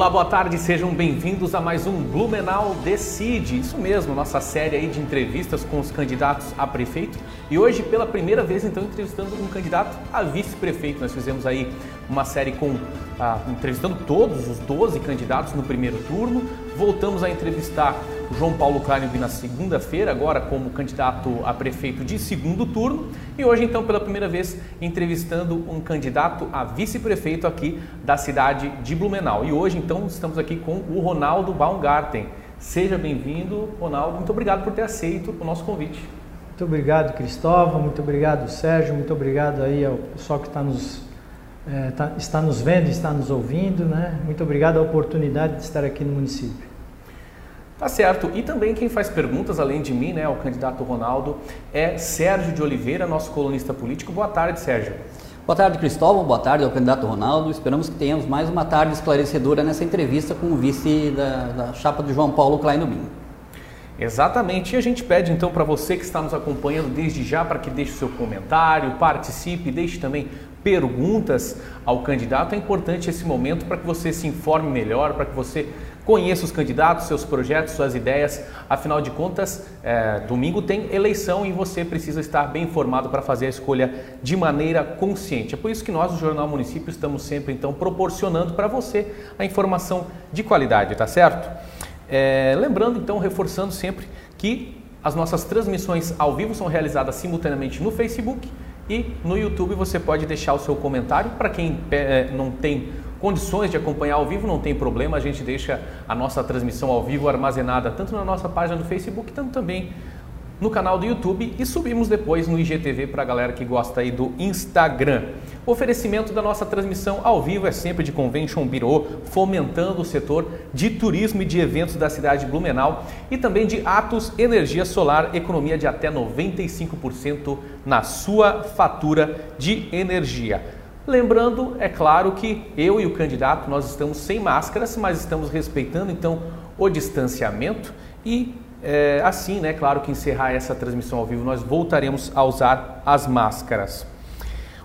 Olá, boa tarde, sejam bem-vindos a mais um Blumenau Decide. Isso mesmo, nossa série aí de entrevistas com os candidatos a prefeito. E hoje, pela primeira vez, então, entrevistando um candidato a vice-prefeito. Nós fizemos aí uma série com ah, entrevistando todos os 12 candidatos no primeiro turno. Voltamos a entrevistar o João Paulo Kleinby na segunda-feira, agora como candidato a prefeito de segundo turno. E hoje, então, pela primeira vez, entrevistando um candidato a vice-prefeito aqui da cidade de Blumenau. E hoje, então, estamos aqui com o Ronaldo Baumgarten. Seja bem-vindo, Ronaldo. Muito obrigado por ter aceito o nosso convite. Muito obrigado, Cristóvão. Muito obrigado, Sérgio. Muito obrigado aí ao pessoal que está nos, é, tá, está nos vendo, está nos ouvindo. Né? Muito obrigado a oportunidade de estar aqui no município. Tá certo. E também quem faz perguntas, além de mim, né, o candidato Ronaldo, é Sérgio de Oliveira, nosso colunista político. Boa tarde, Sérgio. Boa tarde, Cristóvão. Boa tarde ao candidato Ronaldo. Esperamos que tenhamos mais uma tarde esclarecedora nessa entrevista com o vice da, da chapa de João Paulo Kleinobin. Exatamente. E a gente pede então para você que está nos acompanhando desde já para que deixe o seu comentário, participe, deixe também perguntas ao candidato. É importante esse momento para que você se informe melhor, para que você Conheça os candidatos, seus projetos, suas ideias. Afinal de contas, é, domingo tem eleição e você precisa estar bem informado para fazer a escolha de maneira consciente. É por isso que nós, do Jornal Município, estamos sempre então proporcionando para você a informação de qualidade, tá certo? É, lembrando então, reforçando sempre que as nossas transmissões ao vivo são realizadas simultaneamente no Facebook e no YouTube. Você pode deixar o seu comentário para quem é, não tem condições de acompanhar ao vivo, não tem problema, a gente deixa a nossa transmissão ao vivo armazenada tanto na nossa página do Facebook, tanto também no canal do YouTube e subimos depois no IGTV para a galera que gosta aí do Instagram. O oferecimento da nossa transmissão ao vivo é sempre de Convention Bureau, fomentando o setor de turismo e de eventos da cidade de Blumenau e também de Atos Energia Solar, economia de até 95% na sua fatura de energia. Lembrando, é claro que eu e o candidato nós estamos sem máscaras, mas estamos respeitando então o distanciamento e é, assim, né, claro que encerrar essa transmissão ao vivo nós voltaremos a usar as máscaras.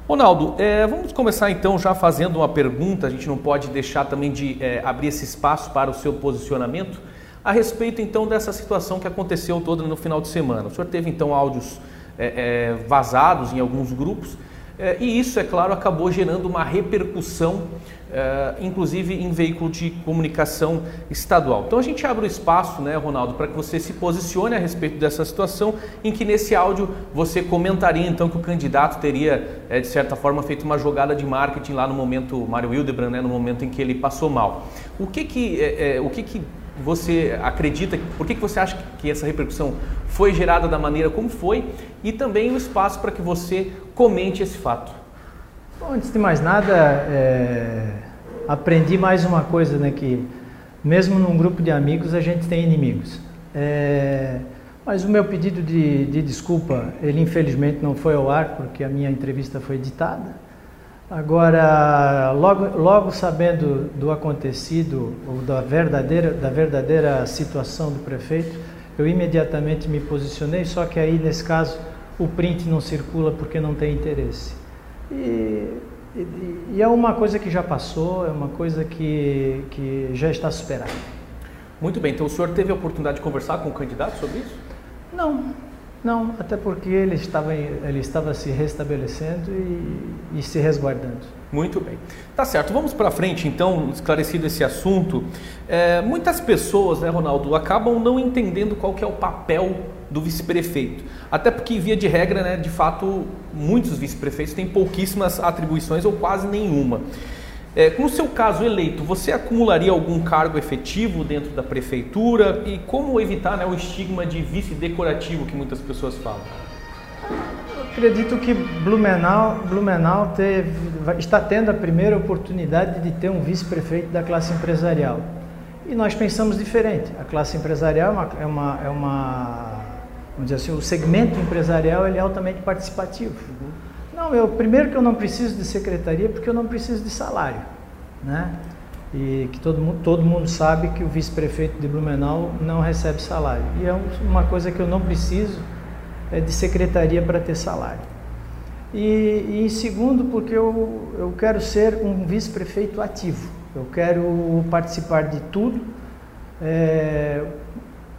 Ronaldo, é, vamos começar então já fazendo uma pergunta, a gente não pode deixar também de é, abrir esse espaço para o seu posicionamento a respeito então dessa situação que aconteceu toda no final de semana. O senhor teve então áudios é, é, vazados em alguns grupos é, e isso, é claro, acabou gerando uma repercussão, é, inclusive em veículo de comunicação estadual. Então a gente abre o espaço, né, Ronaldo, para que você se posicione a respeito dessa situação, em que nesse áudio você comentaria então que o candidato teria, é, de certa forma, feito uma jogada de marketing lá no momento, Mário Hildebrand, né, no momento em que ele passou mal. O que que, é, é, o que, que você acredita, por que, que você acha que essa repercussão foi gerada da maneira como foi e também o espaço para que você comente esse fato. Bom, antes de mais nada, é, aprendi mais uma coisa, né, que mesmo num grupo de amigos a gente tem inimigos. É, mas o meu pedido de, de desculpa, ele infelizmente não foi ao ar porque a minha entrevista foi editada. Agora, logo, logo sabendo do acontecido, ou da verdadeira, da verdadeira situação do prefeito, eu imediatamente me posicionei, só que aí, nesse caso, o print não circula porque não tem interesse. E, e, e é uma coisa que já passou, é uma coisa que, que já está superada. Muito bem, então o senhor teve a oportunidade de conversar com o candidato sobre isso? Não, não, até porque ele estava, ele estava se restabelecendo e, e se resguardando. Muito bem. Tá certo, vamos para frente então, esclarecido esse assunto. É, muitas pessoas, né, Ronaldo, acabam não entendendo qual que é o papel do vice-prefeito. Até porque, via de regra, né, de fato, muitos vice-prefeitos têm pouquíssimas atribuições ou quase nenhuma. É, com o seu caso eleito, você acumularia algum cargo efetivo dentro da prefeitura? E como evitar né, o estigma de vice decorativo que muitas pessoas falam? Acredito que Blumenau, Blumenau teve, está tendo a primeira oportunidade de ter um vice-prefeito da classe empresarial. E nós pensamos diferente. A classe empresarial é uma, é uma, é uma vamos dizer assim, o segmento empresarial ele é altamente participativo. Uhum. Não, eu primeiro que eu não preciso de secretaria porque eu não preciso de salário, né? E que todo mundo, todo mundo sabe que o vice-prefeito de Blumenau não recebe salário. E é uma coisa que eu não preciso é de secretaria para ter salário. E, e em segundo, porque eu, eu quero ser um vice-prefeito ativo. Eu quero participar de tudo. É,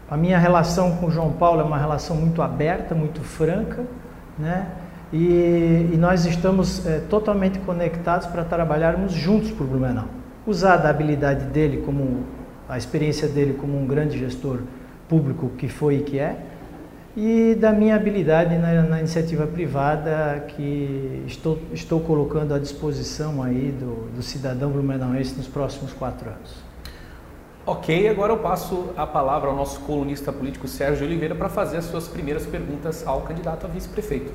a minha relação com o João Paulo é uma relação muito aberta, muito franca, né? E, e nós estamos é, totalmente conectados para trabalharmos juntos para o Blumenau. Usar da habilidade dele, como a experiência dele como um grande gestor público que foi e que é, e da minha habilidade na, na, iniciativa privada que estou, estou colocando à disposição aí do, do cidadão blumenauense nos próximos quatro anos. Ok, agora eu passo a palavra ao nosso colunista político Sérgio Oliveira para fazer as suas primeiras perguntas ao candidato a vice-prefeito.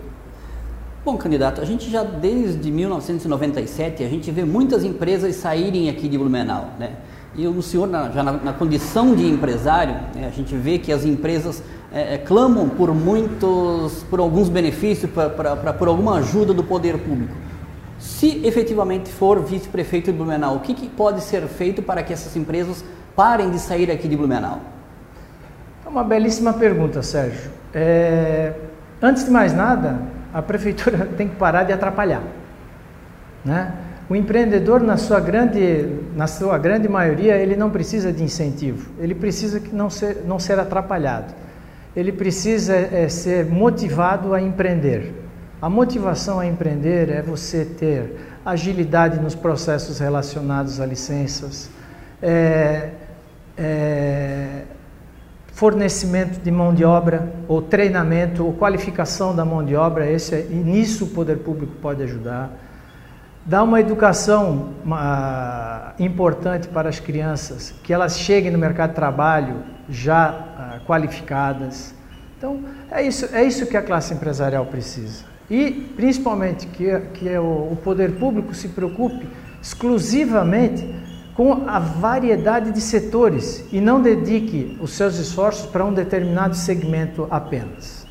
Bom, candidato, a gente já desde 1997 a gente vê muitas empresas saírem aqui de Blumenau, né? E o senhor, na, já na, na, condição de empresário, né, a gente vê que as empresas é, é, clamam por muitos, por alguns benefícios, pra, pra, pra, por alguma ajuda do poder público. Se efetivamente for vice-prefeito de Blumenau, o que, que, pode ser feito para que essas empresas parem de sair aqui de Blumenau? É uma belíssima pergunta, Sérgio. É, antes de mais nada, a prefeitura tem que parar de atrapalhar, né? O empreendedor, na sua grande, na sua grande maioria, ele não precisa de incentivo, ele precisa não ser, não ser atrapalhado, ele precisa é, ser motivado a empreender. A motivação a empreender é você ter agilidade nos processos relacionados a licenças, é, é, fornecimento de mão de obra, ou treinamento, ou qualificação da mão de obra, esse, é, e nisso o poder público pode ajudar Dar uma educação uma, importante para as crianças, que elas cheguem no mercado de trabalho já uh, qualificadas. Então, é isso, é isso que a classe empresarial precisa. E, principalmente, que, que o, o poder público se preocupe exclusivamente com a variedade de setores e não dedique os seus esforços para um determinado segmento apenas.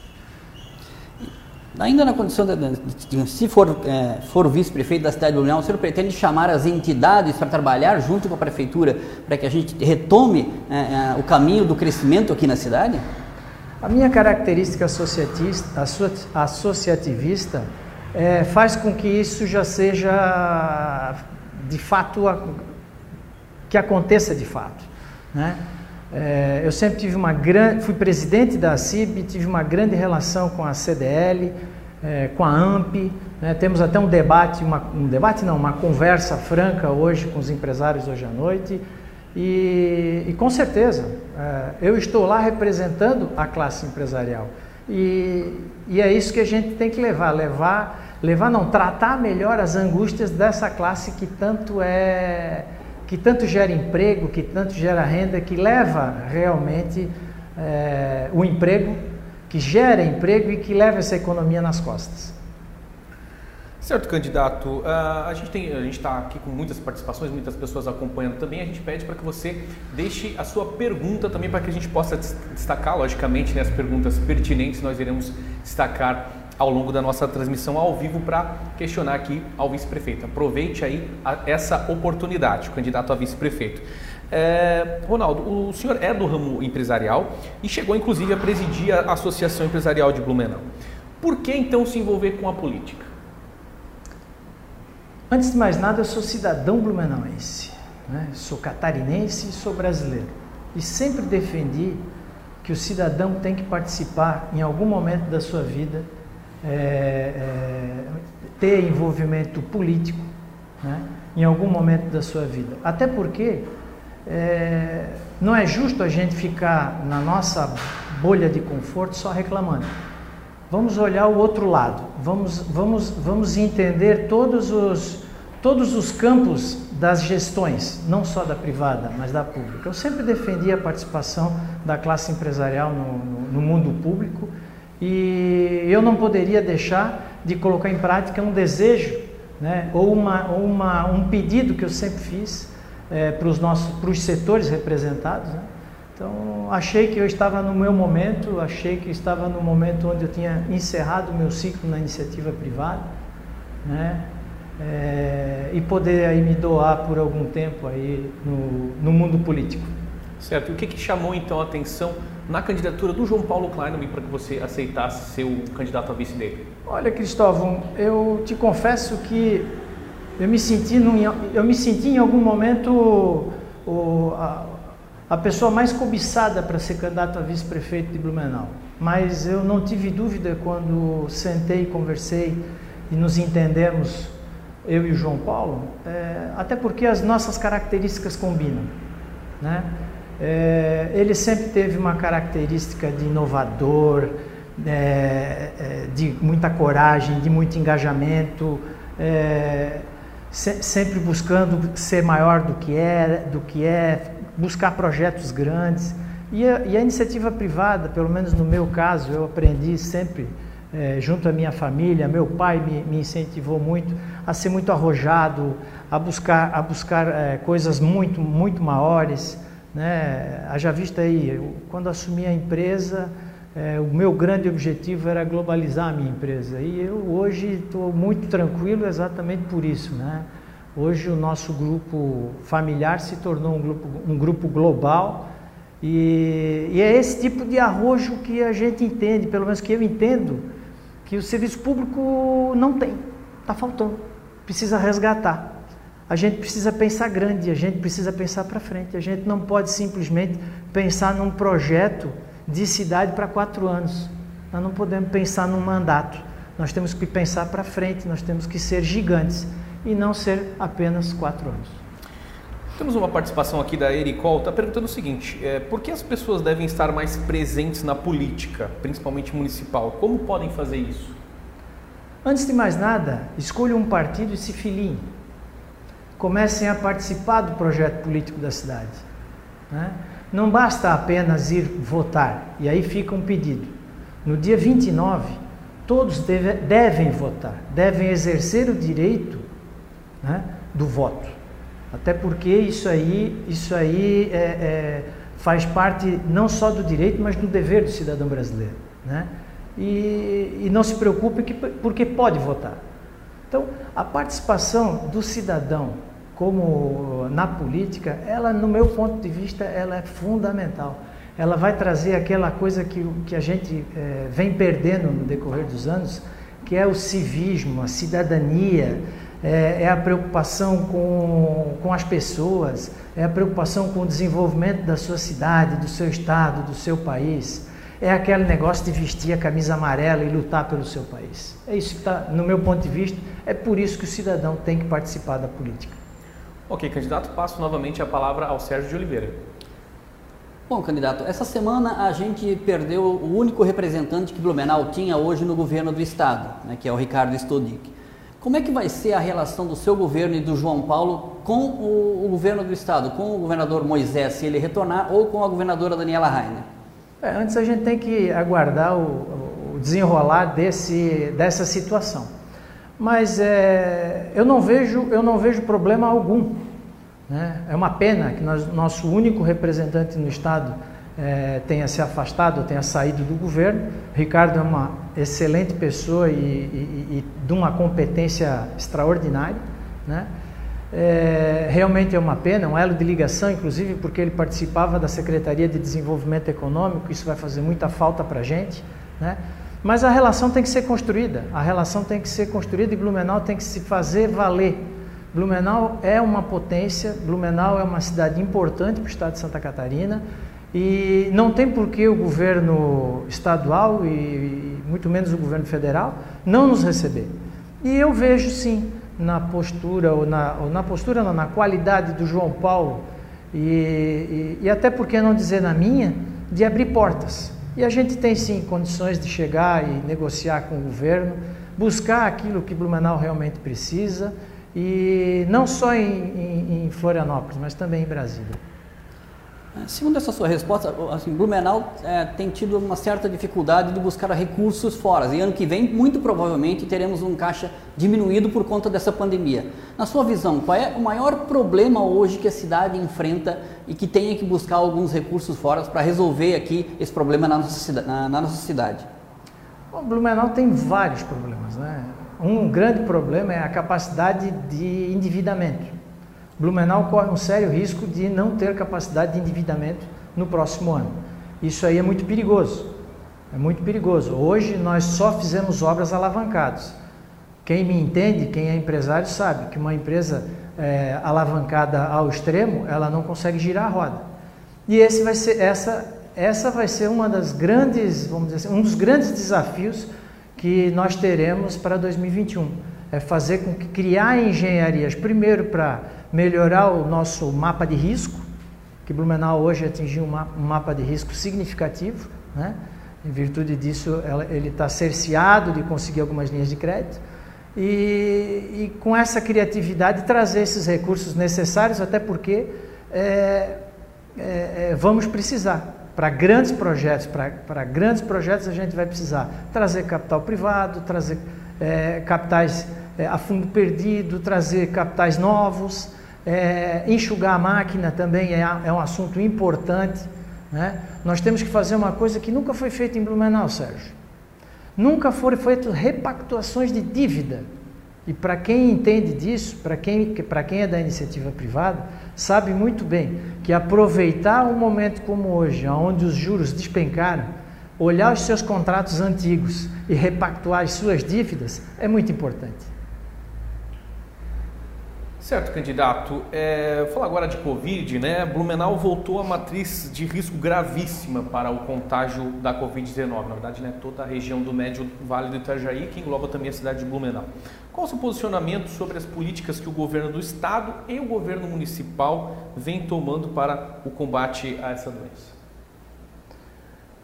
Ainda na condição de, de, de se for, é, for vice-prefeito da cidade de Blumenau, o senhor pretende chamar as entidades para trabalhar junto com a prefeitura para que a gente retome é, é, o caminho do crescimento aqui na cidade? A minha característica associativista, associativista é, faz com que isso já seja de fato que aconteça de fato, né? É, eu sempre tive uma grande, fui presidente da CIB, tive uma grande relação com a CDL, é, com a AMP. Né? Temos até um debate, uma, um debate não, uma conversa franca hoje com os empresários hoje à noite. E, e com certeza, é, eu estou lá representando a classe empresarial. E, e é isso que a gente tem que levar, levar, levar não, tratar melhor as angústias dessa classe que tanto é que tanto gera emprego, que tanto gera renda, que leva realmente é, o emprego, que gera emprego e que leva essa economia nas costas. Certo, candidato. A gente tem, a gente está aqui com muitas participações, muitas pessoas acompanhando também. A gente pede para que você deixe a sua pergunta também para que a gente possa destacar, logicamente, né, as perguntas pertinentes. Nós iremos destacar ao longo da nossa transmissão ao vivo para questionar aqui ao vice-prefeito. Aproveite aí a, essa oportunidade, candidato a vice-prefeito. É, Ronaldo, o senhor é do ramo empresarial e chegou inclusive a presidir a Associação Empresarial de Blumenau. Por que então se envolver com a política? Antes de mais nada, eu sou cidadão blumenauense, né? sou catarinense e sou brasileiro. E sempre defendi que o cidadão tem que participar em algum momento da sua vida é, é, ter envolvimento político né, em algum momento da sua vida. Até porque é, não é justo a gente ficar na nossa bolha de conforto só reclamando. Vamos olhar o outro lado, vamos, vamos, vamos entender todos os, todos os campos das gestões, não só da privada, mas da pública. Eu sempre defendi a participação da classe empresarial no, no, no mundo público e eu não poderia deixar de colocar em prática um desejo, né, ou uma, uma, um pedido que eu sempre fiz é, para os nossos para os setores representados. Né? Então, achei que eu estava no meu momento, achei que estava no momento onde eu tinha encerrado o meu ciclo na iniciativa privada, né? É, e poder aí me doar por algum tempo aí no, no mundo político. Certo. O que, que chamou então a atenção na candidatura do João Paulo Kleinman para que você aceitasse ser o candidato a vice dele? Olha, Cristóvão, eu te confesso que eu me senti, num, eu me senti em algum momento o, a, a pessoa mais cobiçada para ser candidato a vice-prefeito de Blumenau. Mas eu não tive dúvida quando sentei, conversei e nos entendemos, eu e o João Paulo, é, até porque as nossas características combinam. Né? É, ele sempre teve uma característica de inovador, é, é de muita coragem, de muito engajamento, é, se, sempre buscando ser maior do que é, do que é, buscar projetos grandes. E a, e a iniciativa privada, pelo menos no meu caso, eu aprendi sempre é, junto à minha família, meu pai me, me, incentivou muito a ser muito arrojado, a buscar, a buscar é, coisas muito, muito maiores. Né? Haja vista aí, eu, quando assumi a empresa, é, o meu grande objetivo era globalizar a minha empresa. E eu hoje estou muito tranquilo exatamente por isso. Né? Hoje o nosso grupo familiar se tornou um grupo, um grupo global e, e é esse tipo de arrojo que a gente entende, pelo menos que eu entendo, que o serviço público não tem, está faltando, precisa resgatar. A gente precisa pensar grande, a gente precisa pensar para frente. A gente não pode simplesmente pensar num projeto de cidade para quatro anos. Nós não podemos pensar num mandato. Nós temos que pensar para frente, nós temos que ser gigantes e não ser apenas quatro anos. Temos uma participação aqui da Ericol, está perguntando o seguinte: é, por que as pessoas devem estar mais presentes na política, principalmente municipal? Como podem fazer isso? Antes de mais nada, escolham um partido e se filiem. Comecem a participar do projeto político da cidade. Né? Não basta apenas ir votar, e aí fica um pedido. No dia 29, todos deve, devem votar, devem exercer o direito né, do voto. Até porque isso aí, isso aí é, é, faz parte não só do direito, mas do dever do cidadão brasileiro. Né? E, e não se preocupe que, porque pode votar. Então, a participação do cidadão como na política, ela, no meu ponto de vista, ela é fundamental. Ela vai trazer aquela coisa que, que a gente é, vem perdendo no decorrer dos anos, que é o civismo, a cidadania, é, é, a preocupação com, com as pessoas, é a preocupação com o desenvolvimento da sua cidade, do seu estado, do seu país. É aquele negócio de vestir a camisa amarela e lutar pelo seu país. É isso que está, no meu ponto de vista, é por isso que o cidadão tem que participar da política. Ok, candidato, passo novamente a palavra ao Sérgio de Oliveira. Bom, candidato, essa semana a gente perdeu o único representante que Blumenau tinha hoje no governo do estado, né, que é o Ricardo Stodic. Como é que vai ser a relação do seu governo e do João Paulo com o, o governo do estado, com o governador Moisés, se ele retornar, ou com a governadora Daniela Rainer? É, antes a gente tem que aguardar o, o desenrolar desse, dessa situação. Mas é, eu, não vejo, eu não vejo problema algum. Né? É uma pena que nós, nosso único representante no estado é, tenha se afastado, tenha saído do governo. Ricardo é uma excelente pessoa e, e, e de uma competência extraordinária. Né? É, realmente é uma pena, um elo de ligação, inclusive porque ele participava da Secretaria de Desenvolvimento Econômico, isso vai fazer muita falta para a gente. Né? Mas a relação tem que ser construída, a relação tem que ser construída e Blumenau tem que se fazer valer. Blumenau é uma potência, Blumenau é uma cidade importante para o estado de Santa Catarina, e não tem por que o governo estadual e muito menos o governo federal não nos receber. E eu vejo sim na postura, ou na, ou na postura não, na qualidade do João Paulo, e, e, e até por que não dizer na minha, de abrir portas. E a gente tem sim condições de chegar e negociar com o governo, buscar aquilo que Blumenau realmente precisa, e não só em, em, em Florianópolis, mas também em Brasília. Segundo essa sua resposta, assim, Blumenau é, tem tido uma certa dificuldade de buscar recursos fora. E ano que vem, muito provavelmente, teremos um caixa diminuído por conta dessa pandemia. Na sua visão, qual é o maior problema hoje que a cidade enfrenta e que tenha que buscar alguns recursos fora para resolver aqui esse problema na nossa, na, na nossa cidade? Bom, Blumenau tem vários problemas. Né? Um grande problema é a capacidade de endividamento. Blumenau corre um sério risco de não ter capacidade de endividamento no próximo ano. Isso aí é muito perigoso. É muito perigoso. Hoje nós só fizemos obras alavancadas. Quem me entende, quem é empresário, sabe que uma empresa é, alavancada ao extremo, ela não consegue girar a roda. E esse vai ser, essa, essa vai ser uma das grandes, vamos dizer assim, um dos grandes desafios que nós teremos para 2021. É fazer com que criar engenharias, primeiro para melhorar o nosso mapa de risco, que Blumenau hoje atingiu um mapa de risco significativo, né? em virtude disso ele está cerceado de conseguir algumas linhas de crédito, e, e, com essa criatividade trazer esses recursos necessários, até porque é, é, é vamos precisar. Para grandes projetos, para grandes projetos a gente vai precisar trazer capital privado, trazer é, capitais é, a fundo perdido, trazer capitais novos, é, enxugar a máquina também é, é um assunto importante. Né? Nós temos que fazer uma coisa que nunca foi feita em Blumenau, Sérgio. Nunca foram feitas repactuações de dívida. E para quem entende disso, para quem, quem é da iniciativa privada, sabe muito bem que aproveitar um momento como hoje, onde os juros despencaram, olhar os seus contratos antigos e repactuar as suas dívidas é muito importante. Certo, candidato. É, falar agora de Covid, né? Blumenau voltou a matriz de risco gravíssima para o contágio da Covid-19. Na verdade, né, toda a região do Médio Vale do Itajaí, que engloba também a cidade de Blumenau. Qual o seu posicionamento sobre as políticas que o governo do estado e o governo municipal vem tomando para o combate a essa doença?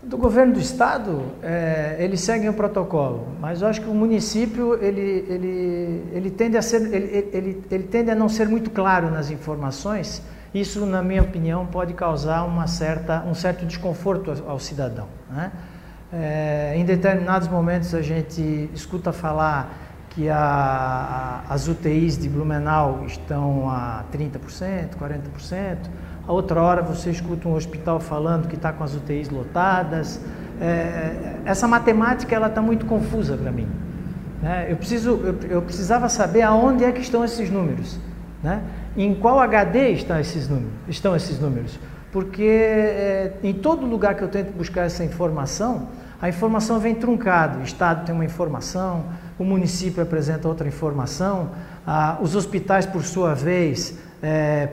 Do governo do estado, é, eles seguem o protocolo, mas eu acho que o município ele, ele, ele, tende a ser, ele, ele, ele tende a não ser muito claro nas informações. Isso, na minha opinião, pode causar uma certa, um certo desconforto ao, ao cidadão. Né? É, em determinados momentos a gente escuta falar que a, a, as UTIs de Blumenau estão a 30%, 40%. A outra hora você escuta um hospital falando que está com as UTIs lotadas. É, essa matemática ela está muito confusa para mim. Né? Eu, preciso, eu, eu, precisava saber aonde é que estão esses números. Né? Em qual HD estão esses números? Estão esses números? Porque é, em todo lugar que eu tento buscar essa informação, a informação vem truncada. O Estado tem uma informação, o município apresenta outra informação, ah, os hospitais, por sua vez, é,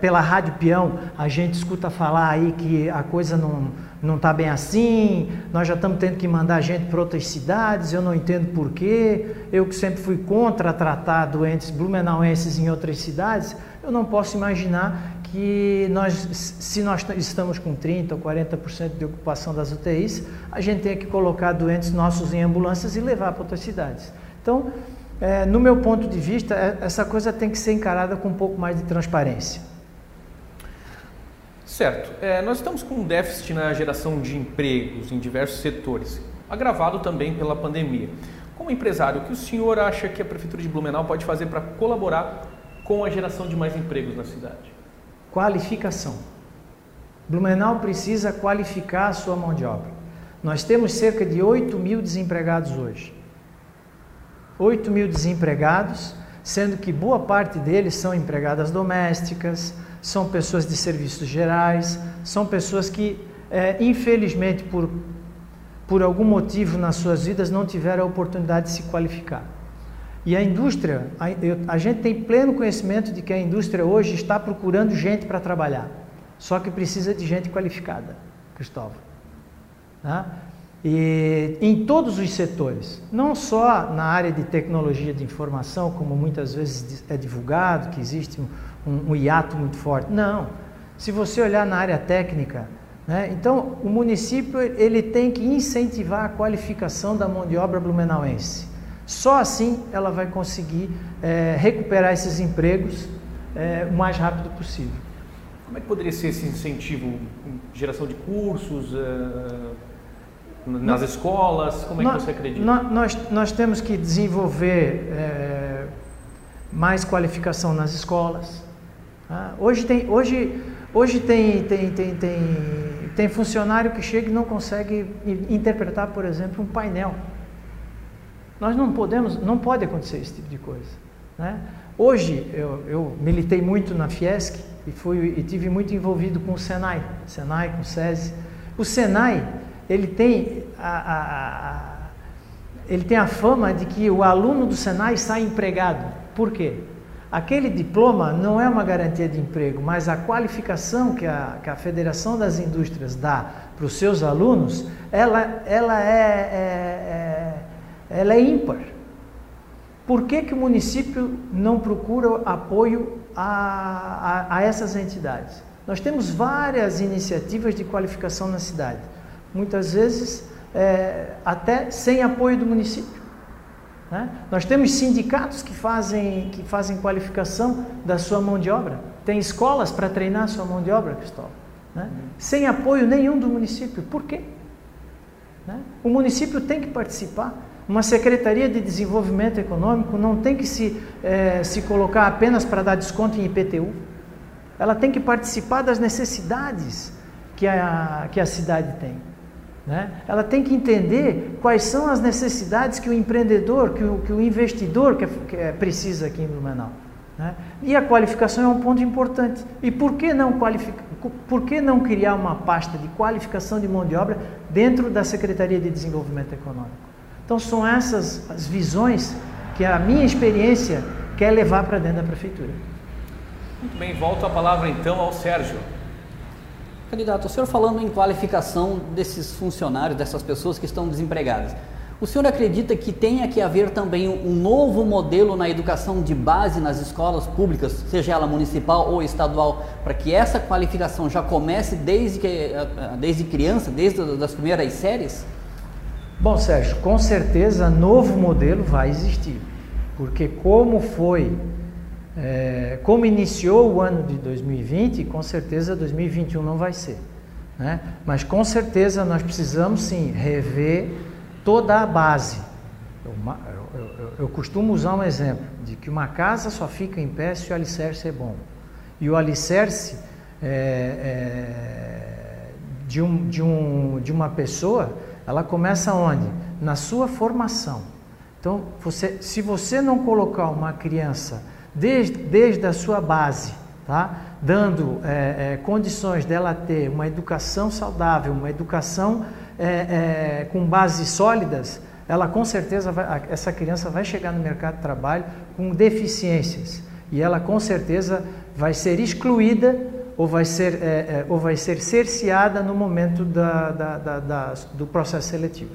pela Rádio Peão, a gente escuta falar aí que a coisa não não está bem assim, nós já estamos tendo que mandar gente para outras cidades, eu não entendo porquê, eu que sempre fui contra tratar doentes blumenauenses em outras cidades, eu não posso imaginar que nós, se nós estamos com 30% ou 40% de ocupação das UTIs, a gente tem que colocar doentes nossos em ambulâncias e levar para outras cidades. Então, é, no meu ponto de vista, é, essa coisa tem que ser encarada com um pouco mais de transparência. Certo. É, nós estamos com um déficit na geração de empregos em diversos setores, agravado também pela pandemia. Como empresário, o que o senhor acha que a Prefeitura de Blumenau pode fazer para colaborar com a geração de mais empregos na cidade? Qualificação. Blumenau precisa qualificar a sua mão de obra. Nós temos cerca de 8 mil desempregados hoje. 8 mil desempregados, sendo que boa parte deles são empregadas domésticas, são pessoas de serviços gerais, são pessoas que, é, infelizmente, por, por algum motivo nas suas vidas, não tiveram a oportunidade de se qualificar. E a indústria, a, eu, a gente tem pleno conhecimento de que a indústria hoje está procurando gente para trabalhar, só que precisa de gente qualificada, Cristóvão. Tá? E em todos os setores, não só na área de tecnologia de informação, como muitas vezes é divulgado, que existe um, um hiato muito forte. Não. Se você olhar na área técnica, né, então o município ele tem que incentivar a qualificação da mão de obra blumenauense. Só assim ela vai conseguir é, recuperar esses empregos é, o mais rápido possível. Como é que poderia ser esse incentivo? Geração de cursos? É nas escolas? Como é que você acredita? Nós, nós temos que desenvolver é, mais qualificação nas escolas. Tá? Hoje, tem, hoje, hoje tem, tem, tem, tem, tem funcionário que chega e não consegue interpretar, por exemplo, um painel. Nós não podemos, não pode acontecer esse tipo de coisa. Né? Hoje eu, eu militei muito na Fiesc e fui e tive muito envolvido com o Senai, Senai com o SESI. O Senai ele tem a, a, ele tem a fama de que o aluno do Senai sai empregado. Por quê? Aquele diploma não é uma garantia de emprego, mas a qualificação que a, que a Federação das Indústrias dá para os seus alunos, ela, ela, é, é, é, ela é ímpar. Por que, que o município não procura apoio a, a, a essas entidades? Nós temos várias iniciativas de qualificação na cidade, muitas vezes é, até sem apoio do município. Né? Nós temos sindicatos que fazem, que fazem qualificação da sua mão de obra. Tem escolas para treinar a sua mão de obra, Cristóvão. Né? Sem apoio nenhum do município. Por quê? Né? O município tem que participar. Uma Secretaria de Desenvolvimento Econômico não tem que se, é, se colocar apenas para dar desconto em IPTU. Ela tem que participar das necessidades que a, que a cidade tem. Né? Ela tem que entender quais são as necessidades que o empreendedor, que o, que o investidor que, que precisa aqui em Blumenau. Né? E a qualificação é um ponto importante. E por que, não por que não criar uma pasta de qualificação de mão de obra dentro da Secretaria de Desenvolvimento Econômico? Então são essas as visões que a minha experiência quer levar para dentro da prefeitura. Muito bem, volto a palavra então ao Sérgio. Candidato, o senhor falando em qualificação desses funcionários, dessas pessoas que estão desempregadas, o senhor acredita que tenha que haver também um novo modelo na educação de base nas escolas públicas, seja ela municipal ou estadual, para que essa qualificação já comece desde, que, eh, eh, desde criança, desde as primeiras séries? Bom, Sérgio, com certeza novo modelo vai existir, porque como foi é, como iniciou o ano de 2020, com certeza 2021 não vai ser. Né? Mas com certeza nós precisamos sim rever toda a base. Eu, eu, eu, eu, costumo usar um exemplo de que uma casa só fica em pé se o alicerce é bom. E o alicerce é, é, de, um, de, um, de uma pessoa, ela começa onde? Na sua formação. Então, você, se você não colocar uma criança desde, desde a sua base, tá? dando é, é, condições dela ter uma educação saudável, uma educação é, é com bases sólidas, ela com certeza vai, essa criança vai chegar no mercado de trabalho com deficiências e ela com certeza vai ser excluída ou vai ser, é, é, ou vai ser cerceada no momento da, da, da, do processo seletivo.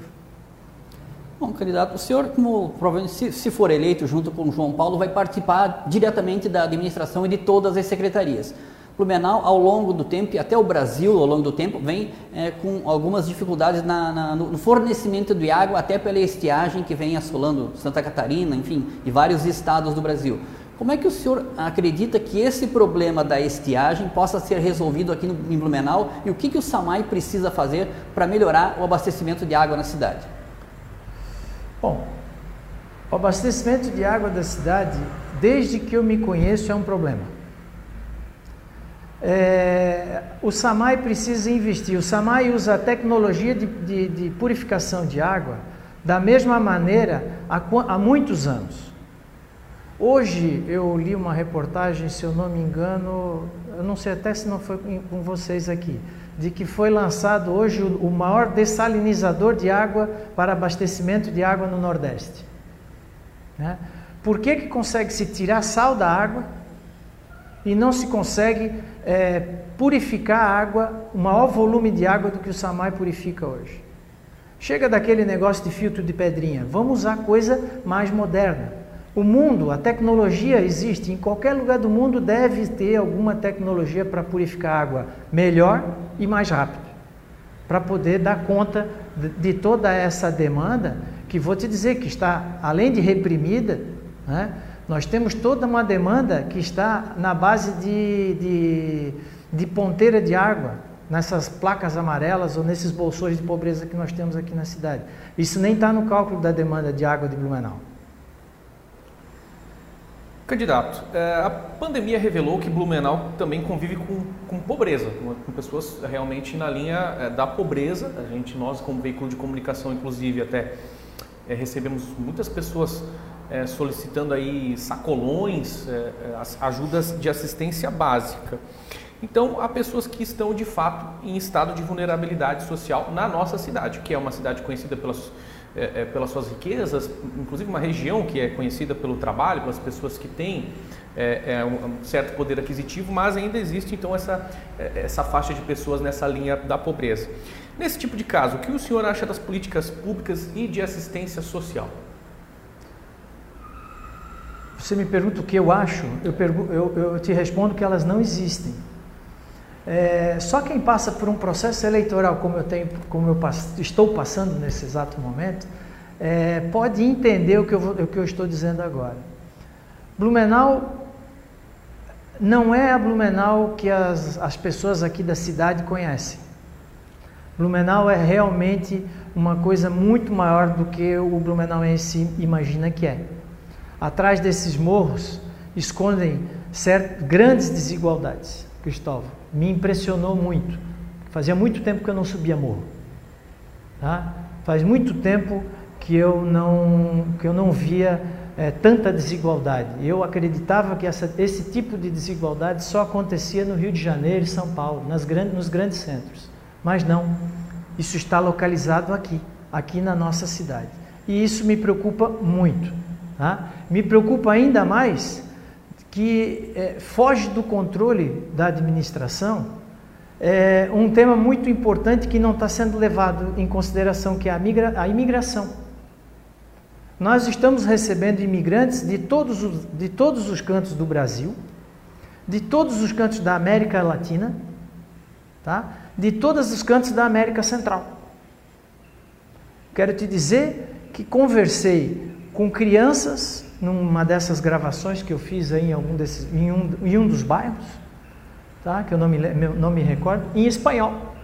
Bom, candidato, o senhor, como se, se for eleito junto com o João Paulo, vai participar diretamente da administração e de todas as secretarias. Blumenau, ao longo do tempo, e até o Brasil, ao longo do tempo, vem é, com algumas dificuldades na, na, no fornecimento de água, até pela estiagem que vem assolando Santa Catarina, enfim, e vários estados do Brasil. Como é que o senhor acredita que esse problema da estiagem possa ser resolvido aqui no, em Blumenau e o que, que o SAMAI precisa fazer para melhorar o abastecimento de água na cidade? Bom, o abastecimento de água da cidade, desde que eu me conheço, é um problema. É, o SAMAI precisa investir. O SAMAI usa a tecnologia de, de, de purificação de água da mesma maneira há, há, muitos anos. Hoje eu li uma reportagem, se eu não me engano, eu não sei até se não foi com vocês aqui, de que foi lançado hoje o maior dessalinizador de água para abastecimento de água no Nordeste. Né? Por que, que consegue se tirar sal da água e não se consegue é, purificar a água, o maior volume de água do que o Samai purifica hoje? Chega daquele negócio de filtro de pedrinha, vamos usar coisa mais moderna. O mundo, a tecnologia existe, em qualquer lugar do mundo deve ter alguma tecnologia para purificar água melhor e mais rápido, para poder dar conta de toda essa demanda, que vou te dizer que está, além de reprimida, né, nós temos toda uma demanda que está na base de, de, de ponteira de água, nessas placas amarelas ou nesses bolsões de pobreza que nós temos aqui na cidade. Isso nem está no cálculo da demanda de água de Blumenau. Candidato, é, a pandemia revelou que Blumenau também convive com, com pobreza, com pessoas realmente na linha é, da pobreza. A gente, nós como veículo de comunicação, inclusive, até é, recebemos muitas pessoas solicitando aí sacolões, ajudas de assistência básica. Então, há pessoas que estão de fato em estado de vulnerabilidade social na nossa cidade, que é uma cidade conhecida pelas é, é, pelas suas riquezas, inclusive uma região que é conhecida pelo trabalho, pelas pessoas que têm é, é um certo poder aquisitivo, mas ainda existe então essa, é, essa faixa de pessoas nessa linha da pobreza. Nesse tipo de caso, o que o senhor acha das políticas públicas e de assistência social? Você me pergunta o que eu acho, eu, eu, eu te respondo que elas não existem. É, só quem passa por um processo eleitoral como eu, tenho, como eu estou passando nesse exato momento, é, pode entender o que, eu, o que eu estou dizendo agora. Blumenau não é a Blumenau que as, as pessoas aqui da cidade conhecem. Blumenau é realmente uma coisa muito maior do que o blumenauense imagina que é. Atrás desses morros escondem certas, grandes desigualdades, Cristóvão. Me impressionou muito. Fazia muito tempo que eu não subia morro. Tá? Faz muito tempo que eu não, que eu não via é, tanta desigualdade. Eu acreditava que essa, esse tipo de desigualdade só acontecia no Rio de Janeiro e São Paulo, nas grandes, nos grandes centros. Mas não, isso está localizado aqui, aqui na nossa cidade. E isso me preocupa muito. Tá? Me preocupa ainda mais que é, foge do controle da administração é, um tema muito importante que não está sendo levado em consideração, que é a, migra a imigração. Nós estamos recebendo imigrantes de todos, os, de todos os cantos do Brasil, de todos os cantos da América Latina, tá? de todos os cantos da América Central. Quero te dizer que conversei com crianças numa dessas gravações que eu fiz aí em, algum desses, em, um, em um dos bairros, tá? que eu não me, não me recordo, em espanhol.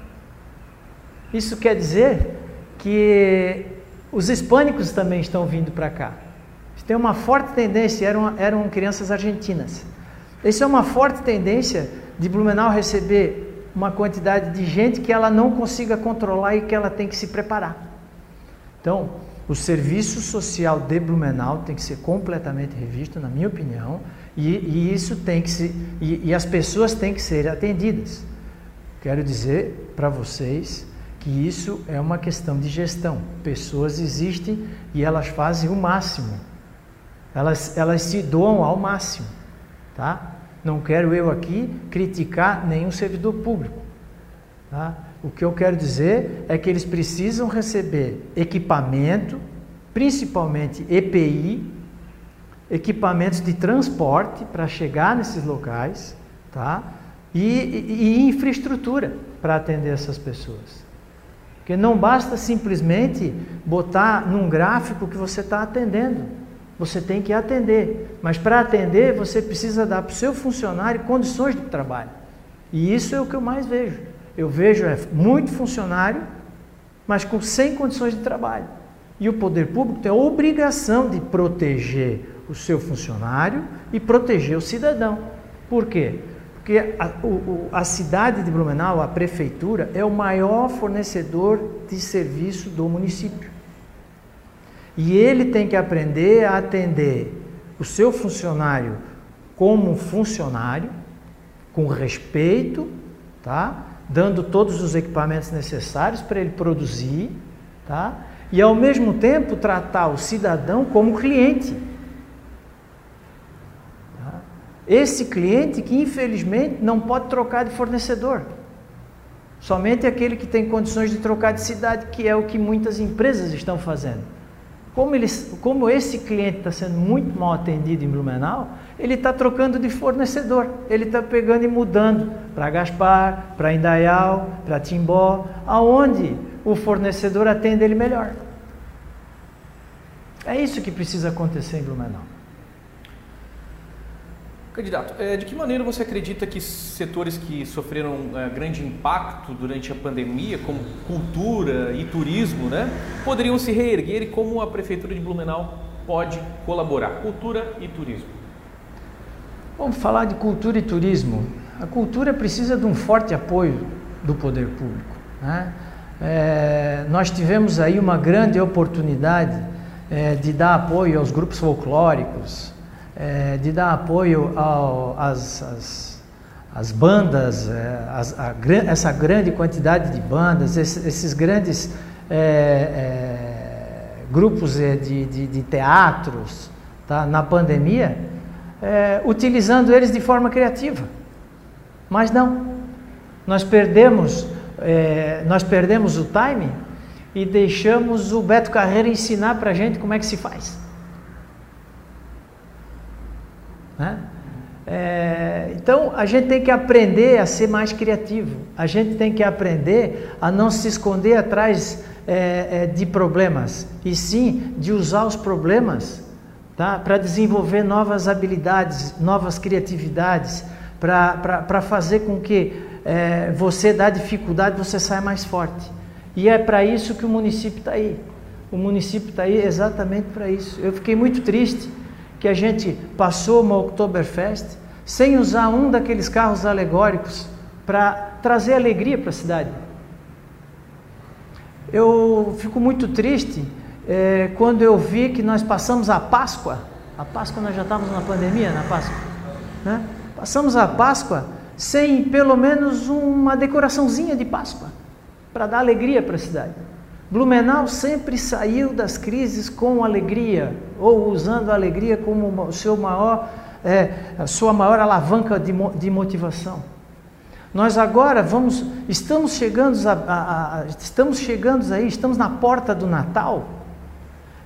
Isso quer dizer que os hispânicos também estão vindo para cá. Tem uma forte tendência, eram, eram crianças argentinas. Isso é uma forte tendência de Blumenau receber uma quantidade de gente que ela não consiga controlar e que ela tem que se preparar. Então, o serviço social de Blumenau tem que ser completamente revisto, na minha opinião, e, e isso tem que se, e, e as pessoas têm que ser atendidas. Quero dizer para vocês que isso é uma questão de gestão. Pessoas existem e elas fazem o máximo. Elas, elas se doam ao máximo, tá? Não quero eu aqui criticar nenhum servidor público, tá? O que eu quero dizer é que eles precisam receber equipamento, principalmente EPI, equipamentos de transporte para chegar nesses locais, tá? E, e, e infraestrutura para atender essas pessoas. Porque não basta simplesmente botar num gráfico que você está atendendo. Você tem que atender. Mas para atender, você precisa dar para o seu funcionário condições de trabalho. E isso é o que eu mais vejo. Eu vejo é, muito funcionário, mas com sem condições de trabalho. E o poder público tem a obrigação de proteger o seu funcionário e proteger o cidadão. Por quê? Porque a, o, a cidade de Blumenau, a prefeitura, é o maior fornecedor de serviço do município. E ele tem que aprender a atender o seu funcionário como funcionário, com respeito, tá? Dando todos os equipamentos necessários para ele produzir, tá? e ao mesmo tempo tratar o cidadão como cliente. Esse cliente que infelizmente não pode trocar de fornecedor. Somente aquele que tem condições de trocar de cidade, que é o que muitas empresas estão fazendo. Como, eles, como esse cliente está sendo muito mal atendido em Blumenau, ele está trocando de fornecedor. Ele está pegando e mudando para Gaspar, para Indaial, para Timbó, aonde o fornecedor atende ele melhor. É isso que precisa acontecer em Blumenau. Candidato, é, de que maneira você acredita que setores que sofreram é, grande impacto durante a pandemia, como cultura e turismo, né, poderiam se reerguer e como a Prefeitura de Blumenau pode colaborar? Cultura e turismo. Vamos falar de cultura e turismo. A cultura precisa de um forte apoio do poder público. Né? É, nós tivemos aí uma grande oportunidade é, de dar apoio aos grupos folclóricos, é, de dar apoio às, bandas, é, as, a, essa grande quantidade de bandas, esses, esses grandes é, é, grupos de, de, de, teatros tá, na pandemia, é, utilizando eles de forma criativa. Mas não, nós perdemos, é, nós perdemos o time e deixamos o Beto Carreira ensinar para a gente como é que se faz. Né? É, então a gente tem que aprender a ser mais criativo, a gente tem que aprender a não se esconder atrás é, é, de problemas, e sim de usar os problemas tá, para desenvolver novas habilidades, novas criatividades, para fazer com que é, você da dificuldade você saia mais forte. E é para isso que o município está aí. O município está aí exatamente para isso. Eu fiquei muito triste que a gente passou uma Oktoberfest sem usar um daqueles carros alegóricos para trazer alegria para a cidade. Eu fico muito triste é, quando eu vi que nós passamos a Páscoa, a Páscoa nós já estávamos na pandemia, na Páscoa, né? Passamos a Páscoa sem pelo menos uma decoraçãozinha de Páscoa para dar alegria para a cidade. Blumenau sempre saiu das crises com alegria, ou usando a alegria como o seu maior, é, a sua maior alavanca de, de motivação. Nós agora vamos, estamos chegando, a, a, a, estamos chegando aí, estamos na porta do Natal,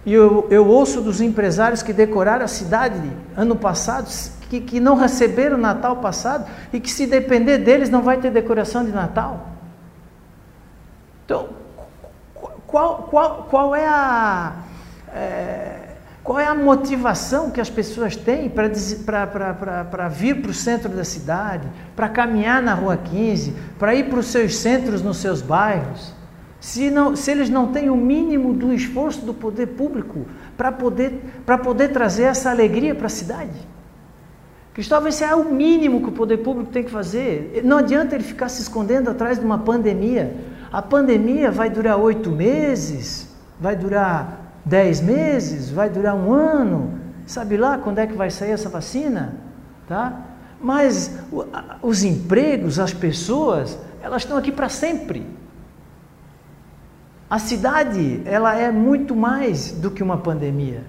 e eu, eu ouço dos empresários que decoraram a cidade ano passado, que, que não receberam o Natal passado, e que se depender deles não vai ter decoração de Natal. Então, qual, qual, qual é a. É, qual é a motivação que as pessoas têm para vir para o centro da cidade, para caminhar na Rua 15, para ir para os seus centros nos seus bairros? Se, não, se eles não têm o mínimo do esforço do poder público para poder, poder trazer essa alegria para a cidade? Cristóvão, esse é o mínimo que o poder público tem que fazer. Não adianta ele ficar se escondendo atrás de uma pandemia. A pandemia vai durar oito meses, vai durar dez meses, vai durar um ano. Sabe lá quando é que vai sair essa vacina? Tá? Mas os empregos, as pessoas, elas estão aqui para sempre. A cidade, ela é muito mais do que uma pandemia.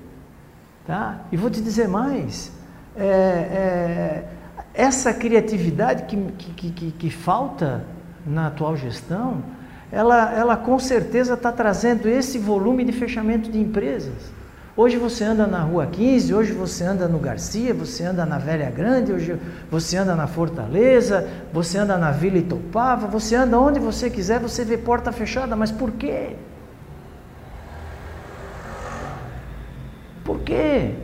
Tá? E vou te dizer mais, é, é, essa criatividade que, que, que, que falta na atual gestão, ela, ela com certeza está trazendo esse volume de fechamento de empresas. Hoje você anda na Rua 15, hoje você anda no Garcia, você anda na Velha Grande, hoje você anda na Fortaleza, você anda na Vila Itopava, você anda onde você quiser, você vê porta fechada, mas por quê? Por quê?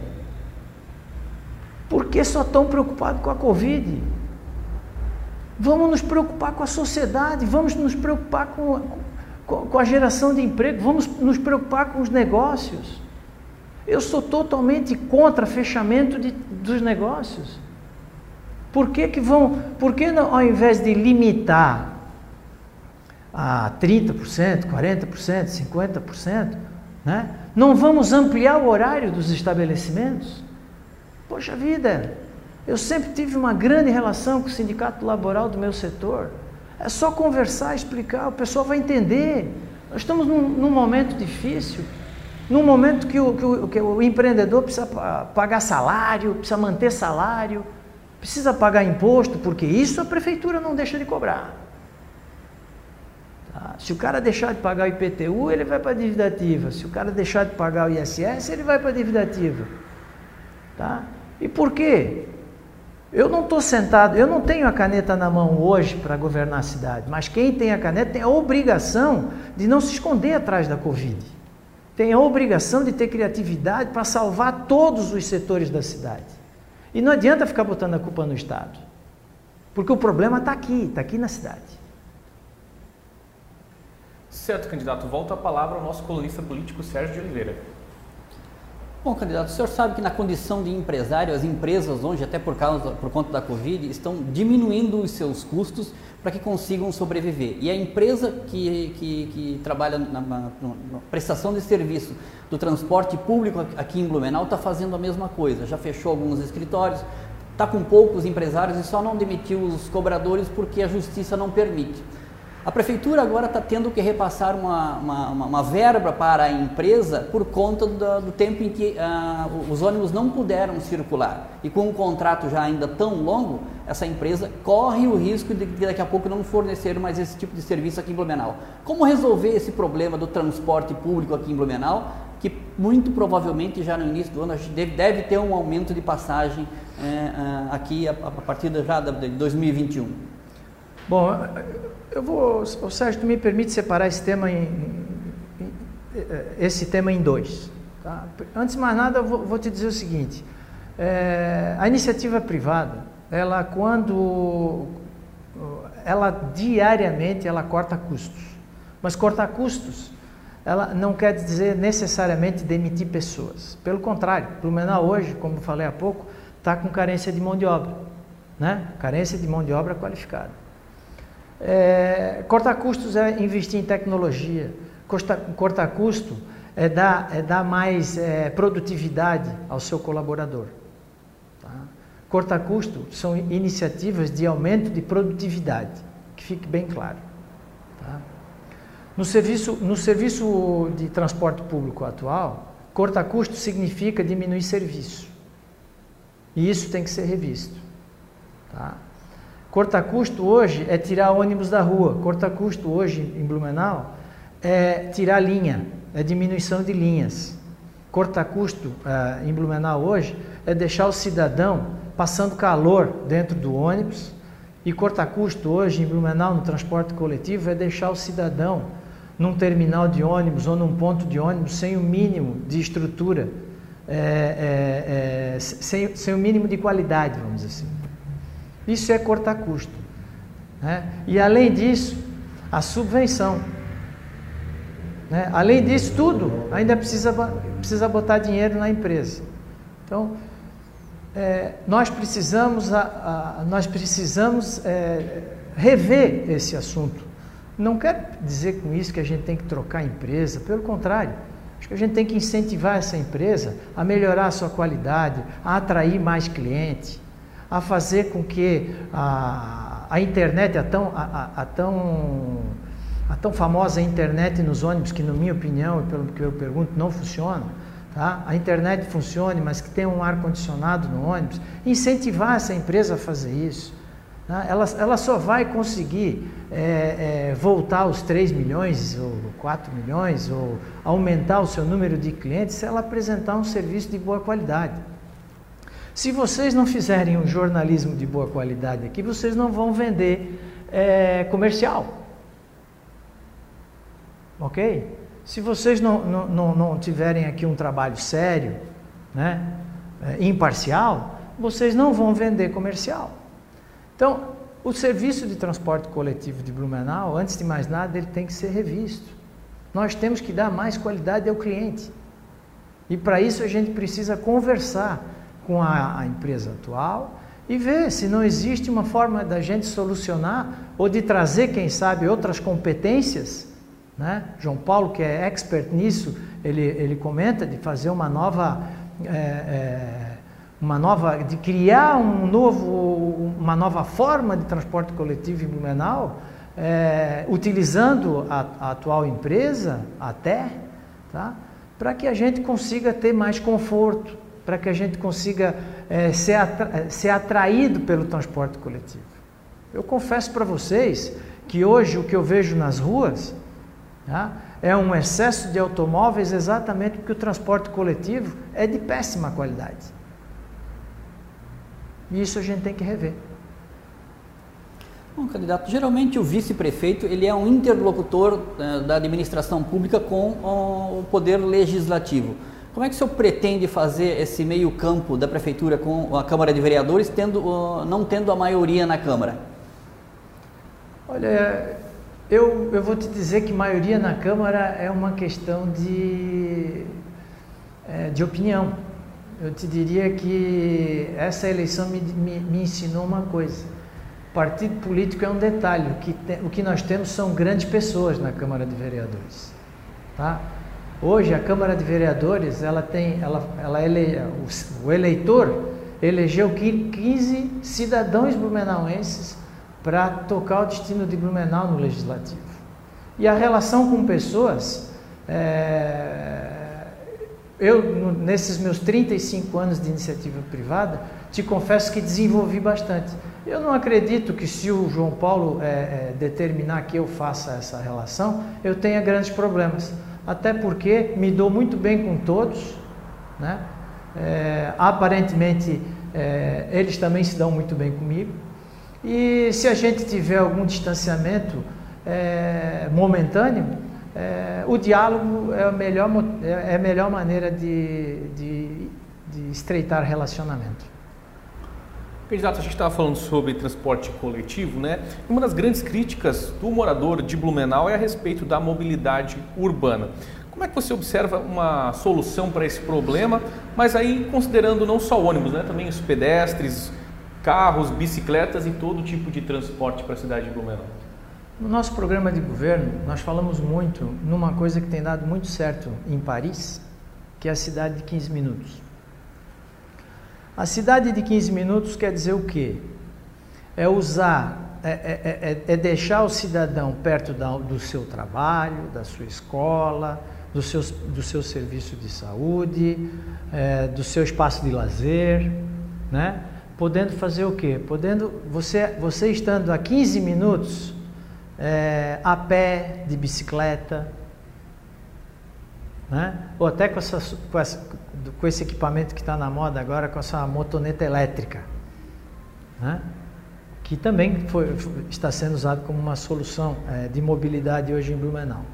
Porque só estão preocupados com a Covid? Vamos nos preocupar com a sociedade, vamos nos preocupar com, com, com a geração de emprego, vamos nos preocupar com os negócios. Eu sou totalmente contra fechamento de, dos negócios. Por que, que vão, por que não, ao invés de limitar a 30%, 40%, 50%, né, não vamos ampliar o horário dos estabelecimentos? Poxa vida, eu sempre tive uma grande relação com o sindicato laboral do meu setor. É só conversar, explicar, o pessoal vai entender. Nós estamos num, num momento difícil, num momento que o, que, o, que o empreendedor precisa pagar salário, precisa manter salário, precisa pagar imposto, porque isso a prefeitura não deixa de cobrar. Tá? Se o cara deixar de pagar o IPTU, ele vai para a dívida ativa. Se o cara deixar de pagar o ISS, ele vai para a dívida ativa. Tá? E por quê? Eu não estou sentado, eu não tenho a caneta na mão hoje para governar a cidade, mas quem tem a caneta tem a obrigação de não se esconder atrás da Covid. Tem a obrigação de ter criatividade para salvar todos os setores da cidade. E não adianta ficar botando a culpa no Estado, porque o problema está aqui, está aqui na cidade. Certo, candidato. Volta a palavra ao nosso colunista político Sérgio de Oliveira. Bom, candidato, o senhor sabe que na condição de empresário, as empresas hoje, até por, causa, por conta da Covid, estão diminuindo os seus custos para que consigam sobreviver. E a empresa que, que, que trabalha na, na, na, prestação de serviço do transporte público aqui em Blumenau está fazendo a mesma coisa. Já fechou alguns escritórios, está com poucos empresários e só não demitiu os cobradores porque a justiça não permite. A prefeitura agora está tendo que repassar uma, uma, uma, verba para a empresa por conta do, do tempo em que uh, os ônibus não puderam circular. E com um contrato já ainda tão longo, essa empresa corre o risco de, daqui a pouco não fornecer mais esse tipo de serviço aqui em Blumenau. Como resolver esse problema do transporte público aqui em Blumenau? Que muito provavelmente já no início do ano a gente deve, deve ter um aumento de passagem é, aqui a, a partir de, já de 2021. Bom, eu vou, Sérgio, tu me permite separar esse tema em, em esse tema em dois. Tá? Antes de mais nada, eu vou, vou te dizer o seguinte: é, a iniciativa privada, ela quando ela diariamente ela corta custos, mas cortar custos, ela não quer dizer necessariamente demitir pessoas. Pelo contrário, Blumenau hoje, como falei há pouco, está com carência de mão de obra, né? Carência de mão de obra qualificada. É, cortar custos é investir em tecnologia. Cortar, cortar custo é dar, é dar mais é, produtividade ao seu colaborador. Tá? Cortar custo são iniciativas de aumento de produtividade, que fique bem claro. Tá? No, serviço, no serviço de transporte público atual, cortar custo significa diminuir serviço. E isso tem que ser revisto. Tá? Corta custo hoje é tirar ônibus da rua. Corta custo hoje em Blumenau é tirar linha, é diminuição de linhas. Corta custo uh, em Blumenau hoje é deixar o cidadão passando calor dentro do ônibus. E corta custo hoje em Blumenau no transporte coletivo é deixar o cidadão num terminal de ônibus ou num ponto de ônibus sem o mínimo de estrutura, é, é, é, sem, sem o mínimo de qualidade, vamos dizer assim. Isso é cortar custo. Né? E além disso, a subvenção. Né? Além disso tudo, ainda precisa, precisa botar dinheiro na empresa. Então, é, nós precisamos, a, a, nós precisamos é, rever esse assunto. Não quero dizer com isso que a gente tem que trocar a empresa, pelo contrário. Acho que a gente tem que incentivar essa empresa a melhorar a sua qualidade, a atrair mais clientes a fazer com que a, a internet, a tão, a, a, tão, a tão famosa internet nos ônibus, que na minha opinião, pelo que eu pergunto, não funciona, tá? a internet funcione, mas que tenha um ar-condicionado no ônibus, incentivar essa empresa a fazer isso. Tá? Ela, ela só vai conseguir é, é, voltar aos 3 milhões ou 4 milhões ou aumentar o seu número de clientes se ela apresentar um serviço de boa qualidade. Se vocês não fizerem um jornalismo de boa qualidade aqui, vocês não vão vender é, comercial. Ok? Se vocês não, não, não, não tiverem aqui um trabalho sério, né, é, imparcial, vocês não vão vender comercial. Então, o serviço de transporte coletivo de Blumenau, antes de mais nada, ele tem que ser revisto. Nós temos que dar mais qualidade ao cliente. E para isso a gente precisa conversar com a, a empresa atual e ver se não existe uma forma da gente solucionar ou de trazer, quem sabe, outras competências. Né? João Paulo, que é expert nisso, ele, ele comenta de fazer uma nova, é, é, uma nova, de criar um novo, uma nova forma de transporte coletivo em Blumenau, é, utilizando a, a, atual empresa, a TER, tá? para que a gente consiga ter mais conforto, para que a gente consiga é, ser, atra eh, ser atraído pelo transporte coletivo. Eu confesso para vocês que hoje o que eu vejo nas ruas tá, é um excesso de automóveis exatamente porque o transporte coletivo é de péssima qualidade. E isso a gente tem que rever. Bom, candidato, geralmente o vice-prefeito ele é um interlocutor uh, da administração pública com o poder legislativo. Como é que o senhor pretende fazer esse meio campo da prefeitura com a Câmara de Vereadores, tendo, não tendo a maioria na Câmara? Olha, eu, eu vou te dizer que maioria na Câmara é uma questão de, é, de opinião. Eu te diria que essa eleição me, me, me ensinou uma coisa. Partido político é um detalhe. O que, te, o que nós temos são grandes pessoas na Câmara de Vereadores. Tá? Hoje a Câmara de Vereadores, ela tem, ela, ela ele, o, eleitor elegeu 15 cidadãos blumenauenses para tocar o destino de Blumenau no legislativo. E a relação com pessoas, é, eu nesses meus 35 anos de iniciativa privada, te confesso que desenvolvi bastante. Eu não acredito que se o João Paulo é, é, determinar que eu faça essa relação, eu tenha grandes problemas. Até porque me dou muito bem com todos, né? É, aparentemente é, eles também se dão muito bem comigo. E se a gente tiver algum distanciamento é, momentâneo, é, o diálogo é a melhor, é a melhor maneira de, de, de estreitar relacionamento. Candidato, a gente estava falando sobre transporte coletivo, né? Uma das grandes críticas do morador de Blumenau é a respeito da mobilidade urbana. Como é que você observa uma solução para esse problema, mas aí considerando não só ônibus, né? Também os pedestres, carros, bicicletas e todo tipo de transporte para a cidade de Blumenau? No nosso programa de governo, nós falamos muito numa coisa que tem dado muito certo em Paris, que é a cidade de 15 minutos. A cidade de 15 minutos quer dizer o quê? É usar, é, é, é, é deixar o cidadão perto da, do seu trabalho, da sua escola, do seu, do seu serviço de saúde, é, do seu espaço de lazer, né? Podendo fazer o quê? Podendo, você, você estando a 15 minutos é, a pé, de bicicleta, né? ou até com, essa, com, essa, com esse equipamento que está na moda agora, com essa motoneta elétrica, né? que também foi, está sendo usado como uma solução é, de mobilidade hoje em Blumenau.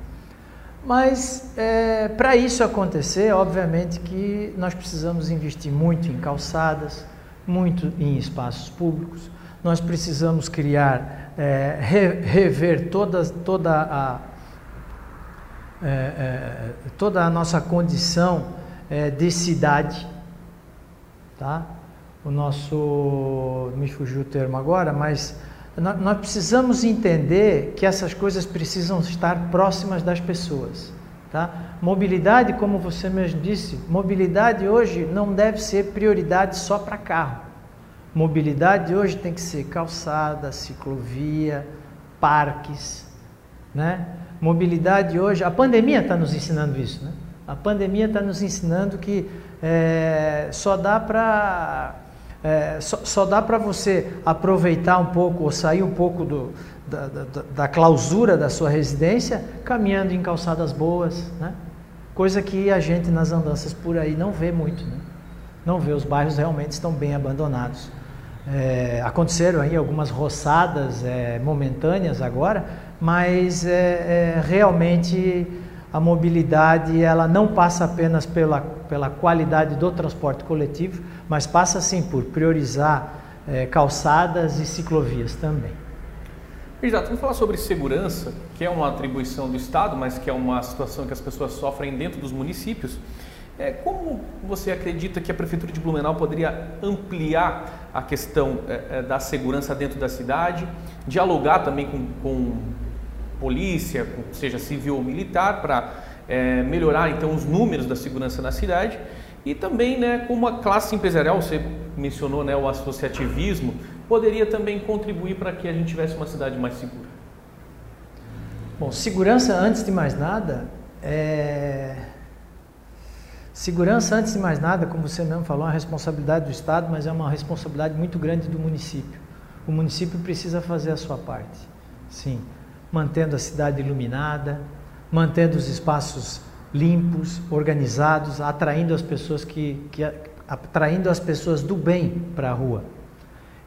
Mas é, para isso acontecer, obviamente que nós precisamos investir muito em calçadas, muito em espaços públicos, nós precisamos criar, é, rever toda, toda a é, é, toda a nossa condição é, de cidade, tá? O nosso, me fugiu o termo agora, mas nós, precisamos entender que essas coisas precisam estar próximas das pessoas, tá? Mobilidade, como você mesmo disse, mobilidade hoje não deve ser prioridade só para carro. Mobilidade hoje tem que ser calçada, ciclovia, parques, né? mobilidade hoje, a pandemia está nos ensinando isso, né? A pandemia está nos ensinando que é, só dá para é, só, só, dá para você aproveitar um pouco ou sair um pouco do, da, da, da, clausura da sua residência caminhando em calçadas boas, né? Coisa que a gente nas andanças por aí não vê muito, né? Não vê, os bairros realmente estão bem abandonados. É, aconteceram aí algumas roçadas é, momentâneas agora, mas realmente a mobilidade ela não passa apenas pela, pela qualidade do transporte coletivo, mas passa sim por priorizar é, calçadas e ciclovias também. Exato, vamos falar sobre segurança, que é uma atribuição do Estado, mas que é uma situação que as pessoas sofrem dentro dos municípios. É, como você acredita que a Prefeitura de Blumenau poderia ampliar a questão é, da segurança dentro da cidade, dialogar também com, com polícia, seja civil ou militar, para é, melhorar então os números da segurança na cidade e também, né, como a classe empresarial, você mencionou né, o associativismo, poderia também contribuir para que a gente tivesse uma cidade mais segura. Bom, segurança antes de mais nada é Segurança, antes de mais nada, como você mesmo falou, é uma responsabilidade do Estado, mas é uma responsabilidade muito grande do município. O município precisa fazer a sua parte, sim, mantendo a cidade iluminada, mantendo os espaços limpos, organizados, atraindo as pessoas que, que atraindo as pessoas do bem para a rua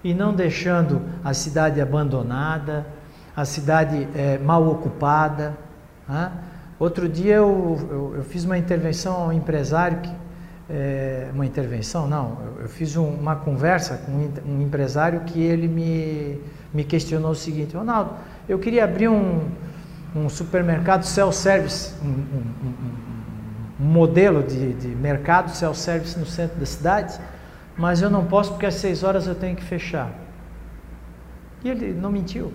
e não deixando a cidade abandonada, a cidade é, mal ocupada. Né? Outro dia eu, eu, eu, fiz uma intervenção a um empresário, que, é, uma intervenção não, eu, eu fiz um, uma conversa com um, empresário que ele me, me questionou o seguinte, Ronaldo, eu queria abrir um, um supermercado self-service, um, um, modelo de, de mercado self-service no centro da cidade, mas eu não posso porque às seis horas eu tenho que fechar. E ele não mentiu.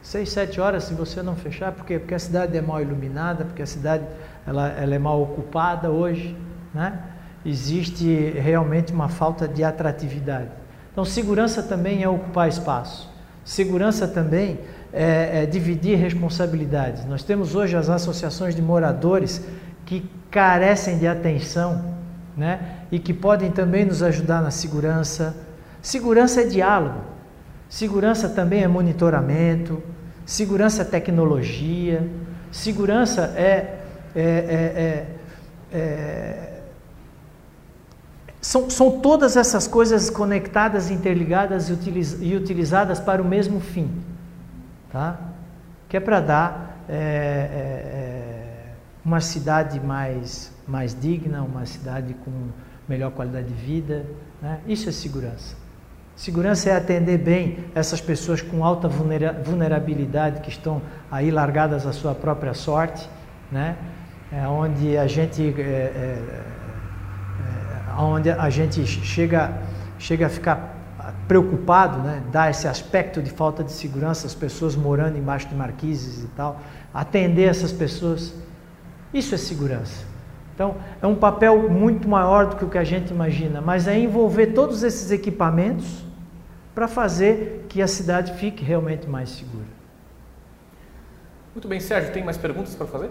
Seis, sete horas se você não fechar, por quê? Porque a cidade é mal iluminada, porque a cidade ela, ela é mal ocupada hoje, né? Existe realmente uma falta de atratividade. Então, segurança também é ocupar espaço. Segurança também é, é dividir responsabilidades. Nós temos hoje as associações de moradores que carecem de atenção né? e que podem também nos ajudar na segurança. Segurança é diálogo, segurança também é monitoramento, segurança é tecnologia, segurança é, é, é, é, é são, são todas essas coisas conectadas, interligadas e, utiliz, e utilizadas para o mesmo fim, tá? que é para dar é, é, é, uma cidade mais, mais digna, uma cidade com melhor qualidade de vida. Né? Isso é segurança. Segurança é atender bem essas pessoas com alta vulnerabilidade que estão aí largadas à sua própria sorte, né? É onde a gente é, é, onde a gente chega, chega a ficar preocupado, né? dá esse aspecto de falta de segurança, as pessoas morando embaixo de marquises e tal, atender essas pessoas, isso é segurança. Então, é um papel muito maior do que o que a gente imagina, mas é envolver todos esses equipamentos para fazer que a cidade fique realmente mais segura. Muito bem, Sérgio, tem mais perguntas para fazer?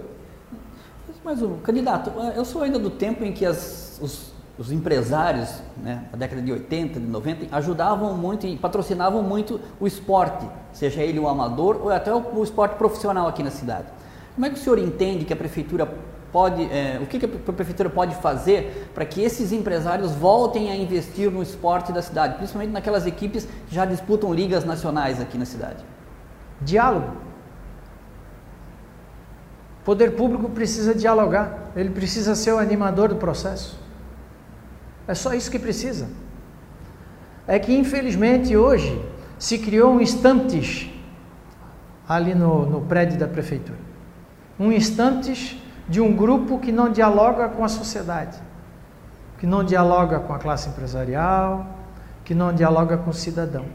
Mas, o candidato, eu sou ainda do tempo em que as, os os empresários, né, na década de 80, de 90, ajudavam muito e patrocinavam muito o esporte, seja ele o amador ou até o, esporte profissional aqui na cidade. Como é que o senhor entende que a prefeitura pode, é, o que, que a prefeitura pode fazer para que esses empresários voltem a investir no esporte da cidade, principalmente naquelas equipes que já disputam ligas nacionais aqui na cidade? Diálogo. O poder público precisa dialogar, ele precisa ser o animador do processo. É só isso que precisa. É que infelizmente hoje se criou um instantes ali no, no prédio da prefeitura. Um instantes de um grupo que não dialoga com a sociedade, que não dialoga com a classe empresarial, que não dialoga com o cidadão.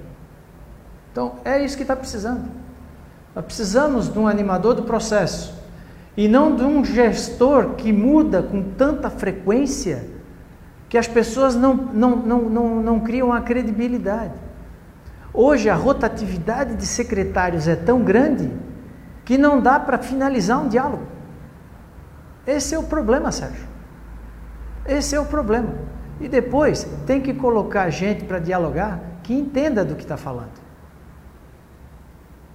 Então é isso que está precisando. Nós precisamos de um animador do processo e não de um gestor que muda com tanta frequência que as pessoas não, não, não, não, não criam a credibilidade. Hoje a rotatividade de secretários é tão grande que não dá para finalizar um diálogo. Esse é o problema, Sérgio. Esse é o problema. E depois tem que colocar gente para dialogar que entenda do que está falando.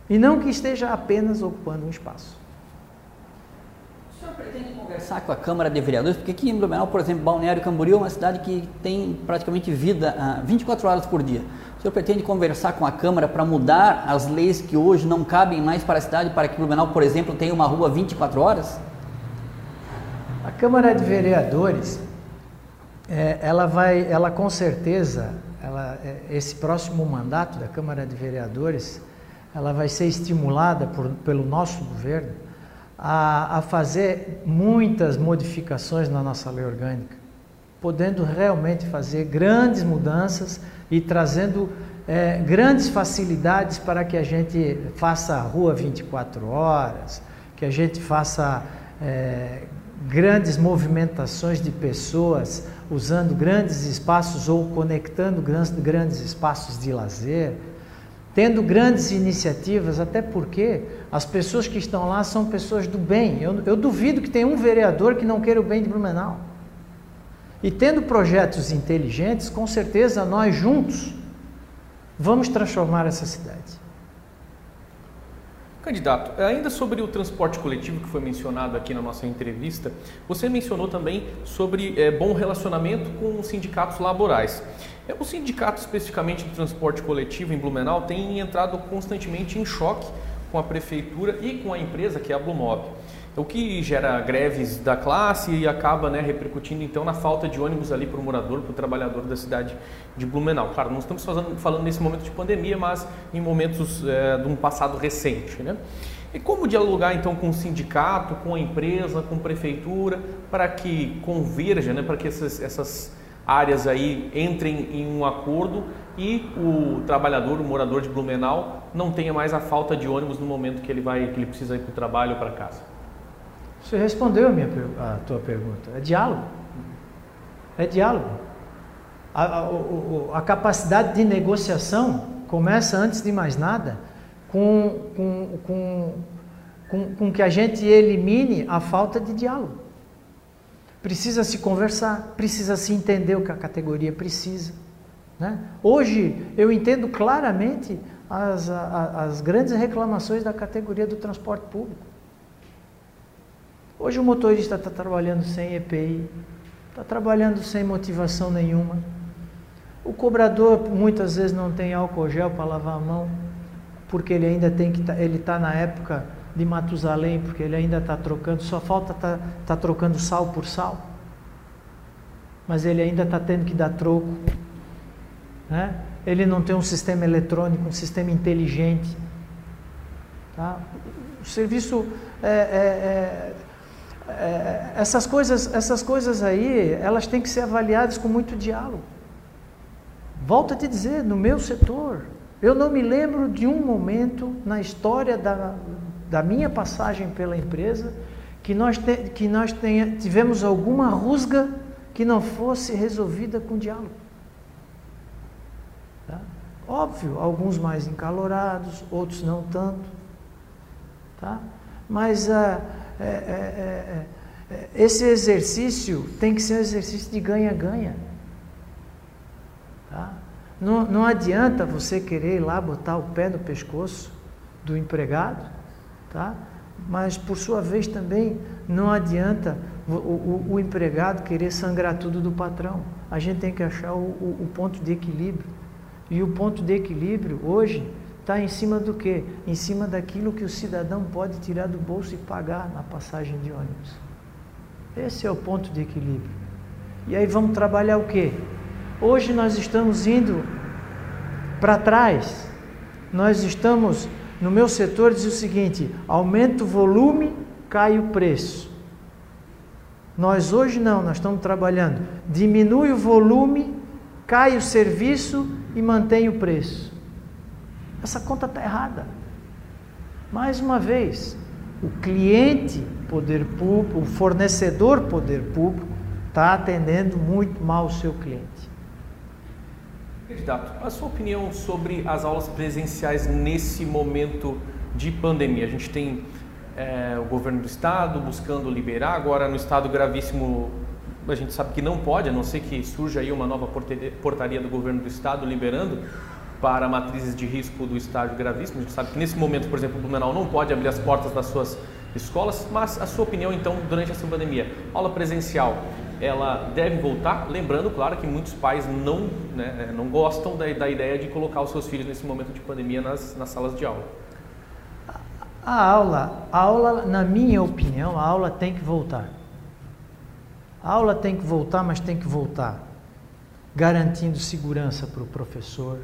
E não que esteja apenas ocupando um espaço pretende conversar com a Câmara de Vereadores? Porque aqui em Blumenau, por exemplo, Balneário Camboriú é uma cidade que tem praticamente vida ah, 24 horas por dia. O senhor pretende conversar com a Câmara para mudar as leis que hoje não cabem mais para a cidade, para que Blumenau, por exemplo, tenha uma rua 24 horas? A Câmara de Vereadores, é, ela vai, ela com certeza, ela, é, esse próximo mandato da Câmara de Vereadores, ela vai ser estimulada por, pelo nosso governo a, a fazer muitas modificações na nossa lei orgânica, podendo realmente fazer grandes mudanças e trazendo é, grandes facilidades para que a gente faça a rua 24 horas, que a gente faça é, grandes movimentações de pessoas usando grandes espaços ou conectando grandes, grandes espaços de lazer tendo grandes iniciativas, até porque as pessoas que estão lá são pessoas do bem. Eu, eu duvido que tenha um vereador que não queira o bem de Blumenau. E tendo projetos inteligentes, com certeza nós juntos vamos transformar essa cidade. Candidato, ainda sobre o transporte coletivo que foi mencionado aqui na nossa entrevista, você mencionou também sobre é, bom relacionamento com os sindicatos laborais. É, o sindicato, especificamente do transporte coletivo em Blumenau, tem entrado constantemente em choque com a prefeitura e com a empresa que é a Blumob. O que gera greves da classe e acaba né, repercutindo então na falta de ônibus ali para o morador, para o trabalhador da cidade de Blumenau. Claro, não estamos fazendo, falando nesse momento de pandemia, mas em momentos é, de um passado recente. Né? E como dialogar então com o sindicato, com a empresa, com a prefeitura, para que converja, né, para que essas, essas áreas aí entrem em um acordo e o trabalhador, o morador de Blumenau, não tenha mais a falta de ônibus no momento que ele vai, que ele precisa ir para o trabalho ou para casa. Você respondeu a, minha, a tua pergunta. É diálogo. É diálogo. A, a, a, capacidade de negociação começa antes de mais nada com, com, com, com, com que a gente elimine a falta de diálogo. Precisa se conversar, precisa se entender o que a categoria precisa. Né? Hoje eu entendo claramente as, as grandes reclamações da categoria do transporte público. Hoje o motorista está trabalhando sem EPI, está trabalhando sem motivação nenhuma. O cobrador muitas vezes não tem álcool gel para lavar a mão, porque ele ainda tem que tá, ele está na época de Matusalém, porque ele ainda está trocando, só falta tá, tá trocando sal por sal. Mas ele ainda está tendo que dar troco. Né? Ele não tem um sistema eletrônico, um sistema inteligente. Tá? O serviço é, é, é, é, essas coisas, essas coisas aí, elas têm que ser avaliadas com muito diálogo. Volto a te dizer, no meu setor, eu não me lembro de um momento na história da, da minha passagem pela empresa que nós, te, que nós tenha, tivemos alguma rusga que não fosse resolvida com diálogo. Tá? Óbvio, alguns mais encalorados, outros não tanto. Tá? Mas ah, é, é, é, é, esse exercício tem que ser um exercício de ganha-ganha. Tá? Não, não adianta você querer ir lá botar o pé no pescoço do empregado, tá? mas por sua vez também não adianta o, o, o empregado querer sangrar tudo do patrão. A gente tem que achar o, o ponto de equilíbrio. E o ponto de equilíbrio hoje está em cima do quê? Em cima daquilo que o cidadão pode tirar do bolso e pagar na passagem de ônibus. Esse é o ponto de equilíbrio. E aí vamos trabalhar o quê? Hoje nós estamos indo para trás. Nós estamos, no meu setor, diz o seguinte: aumenta o volume, cai o preço. Nós hoje não, nós estamos trabalhando. Diminui o volume, cai o serviço e mantém o preço. Essa conta está errada. Mais uma vez, o cliente, poder público, o fornecedor, poder público, está atendendo muito mal o seu cliente. Candidato, a sua opinião sobre as aulas presenciais nesse momento de pandemia? A gente tem é, o governo do estado buscando liberar, agora no estado gravíssimo a gente sabe que não pode, a não ser que surja aí uma nova portaria do governo do estado liberando para matrizes de risco do estágio gravíssimo. A gente sabe que nesse momento, por exemplo, o Blumenau não pode abrir as portas das suas escolas, mas a sua opinião então durante essa pandemia, aula presencial, ela deve voltar, lembrando, claro, que muitos pais não, né, não gostam da, da, ideia de colocar os seus filhos nesse momento de pandemia nas, nas salas de aula. A aula, a aula, na minha opinião, a aula tem que voltar. A aula tem que voltar, mas tem que voltar garantindo segurança para o professor,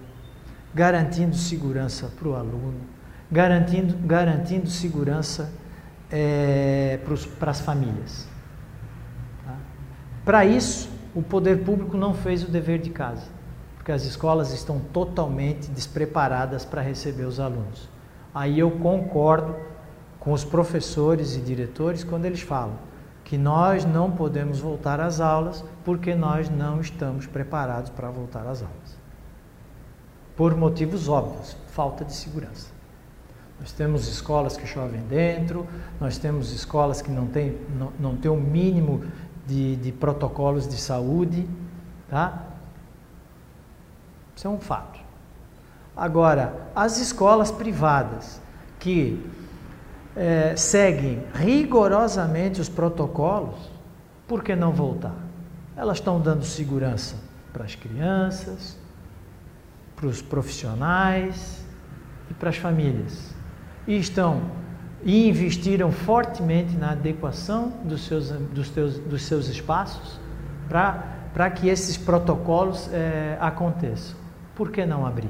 garantindo segurança para o aluno, garantindo, garantindo segurança é, para as famílias. Para isso, o poder público não fez o dever de casa, porque as escolas estão totalmente despreparadas para receber os alunos. Aí eu concordo com os professores e diretores quando eles falam que nós não podemos voltar às aulas porque nós não estamos preparados para voltar às aulas. Por motivos óbvios, falta de segurança. Nós temos escolas que chovem dentro, nós temos escolas que não têm não, não tem o mínimo de, de protocolos de saúde, tá? Isso é um fato. Agora, as escolas privadas que é, seguem rigorosamente os protocolos, por que não voltar? Elas estão dando segurança para as crianças, para os profissionais e para as famílias. E estão e investiram fortemente na adequação dos seus, dos teus, dos seus espaços para que esses protocolos é, aconteçam. Por que não abrir?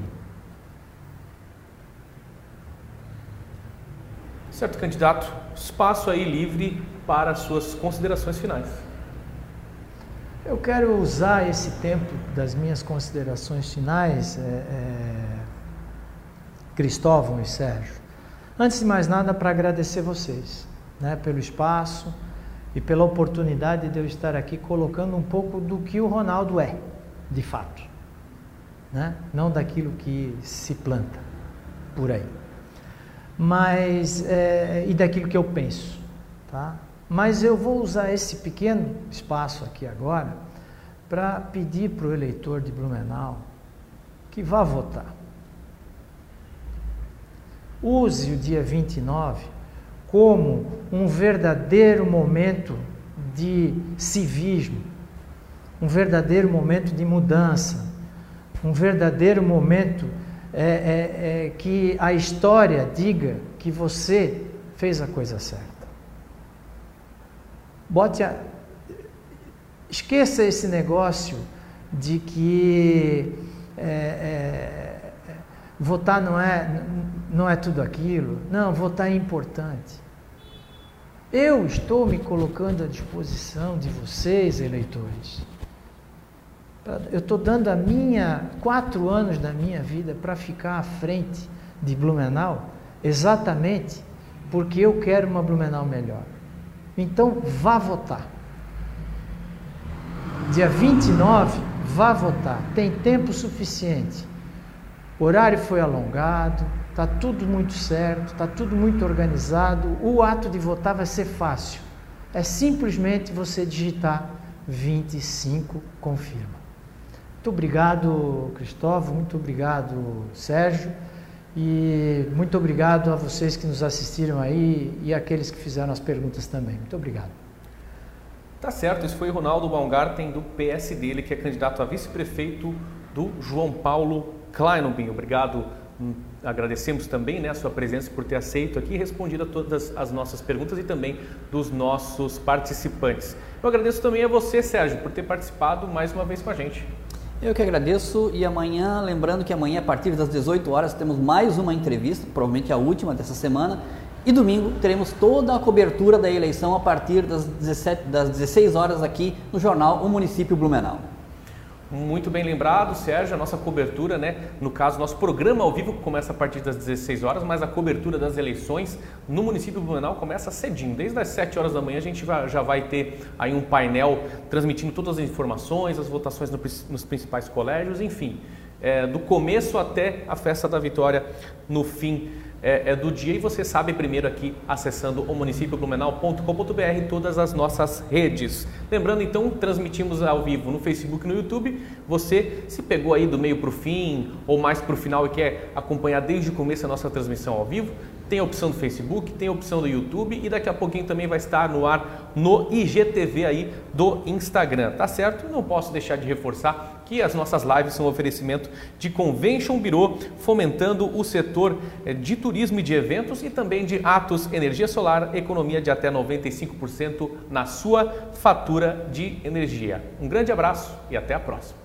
Certo, candidato. Espaço aí livre para suas considerações finais. Eu quero usar esse tempo das minhas considerações finais, é, é, Cristóvão e Sérgio, Antes de mais nada, para agradecer vocês né, pelo espaço e pela oportunidade de eu estar aqui colocando um pouco do que o Ronaldo é, de fato. né? não daquilo que se planta por aí. Mas, é, e daquilo que eu penso. Tá? Mas eu vou usar esse pequeno espaço aqui agora para pedir para o eleitor de Blumenau que vá votar. Use o dia 29 como um verdadeiro momento de civismo, um verdadeiro momento de mudança, um verdadeiro momento é, é, é, que a história diga que você fez a coisa certa. Bote a... Esqueça esse negócio de que é, é, votar não é, não é tudo aquilo. Não, votar é importante. Eu estou me colocando à disposição de vocês, eleitores. Eu estou dando a minha quatro anos da minha vida para ficar à frente de Blumenau, exatamente porque eu quero uma Blumenau melhor. Então, vá votar. Dia 29, vá votar. Tem tempo suficiente. O horário foi alongado, está tudo muito certo, está tudo muito organizado. O ato de votar vai ser fácil. É simplesmente você digitar 25, confirma. Muito obrigado, Cristóvão, muito obrigado, Sérgio, e muito obrigado a vocês que nos assistiram aí e aqueles que fizeram as perguntas também. Muito obrigado. Tá certo, esse foi Ronaldo Baumgarten do PSD, ele que é candidato a vice-prefeito do João Paulo Kleinobin. Obrigado, hum, agradecemos também né, a sua presença por ter aceito aqui e respondido a todas as nossas perguntas e também dos nossos participantes. Eu agradeço também a você, Sérgio, por ter participado mais uma vez com a gente. Eu que agradeço e amanhã, lembrando que amanhã a partir das 18 horas temos mais uma entrevista, provavelmente a última dessa semana, e domingo teremos toda a cobertura da eleição a partir das, 17, das 16 horas aqui no jornal O Município Blumenau. Muito bem lembrado, Sérgio, a nossa cobertura, né? No caso, nosso programa ao vivo começa a partir das 16 horas, mas a cobertura das eleições no município de Blumenau começa cedinho. Desde as 7 horas da manhã a gente já vai ter aí um painel transmitindo todas as informações, as votações nos principais colégios, enfim, é, do começo até a festa da vitória no fim é, é, do dia e você sabe primeiro aqui acessando o municípioblumenau.com.br todas as nossas redes. Lembrando então, transmitimos ao vivo no Facebook e no YouTube. Você se pegou aí do meio para o fim ou mais para o final e quer acompanhar desde o começo a nossa transmissão ao vivo, tem a opção do Facebook, tem a opção do YouTube e daqui a pouquinho também vai estar no ar no IGTV aí do Instagram, tá certo? Não posso deixar de reforçar que as nossas lives são um oferecimento de Convention Bureau, fomentando o setor eh, de turismo e de eventos e também de Atos Energia Solar, economia de até 95% na sua fatura de energia. Um grande abraço e até a próxima.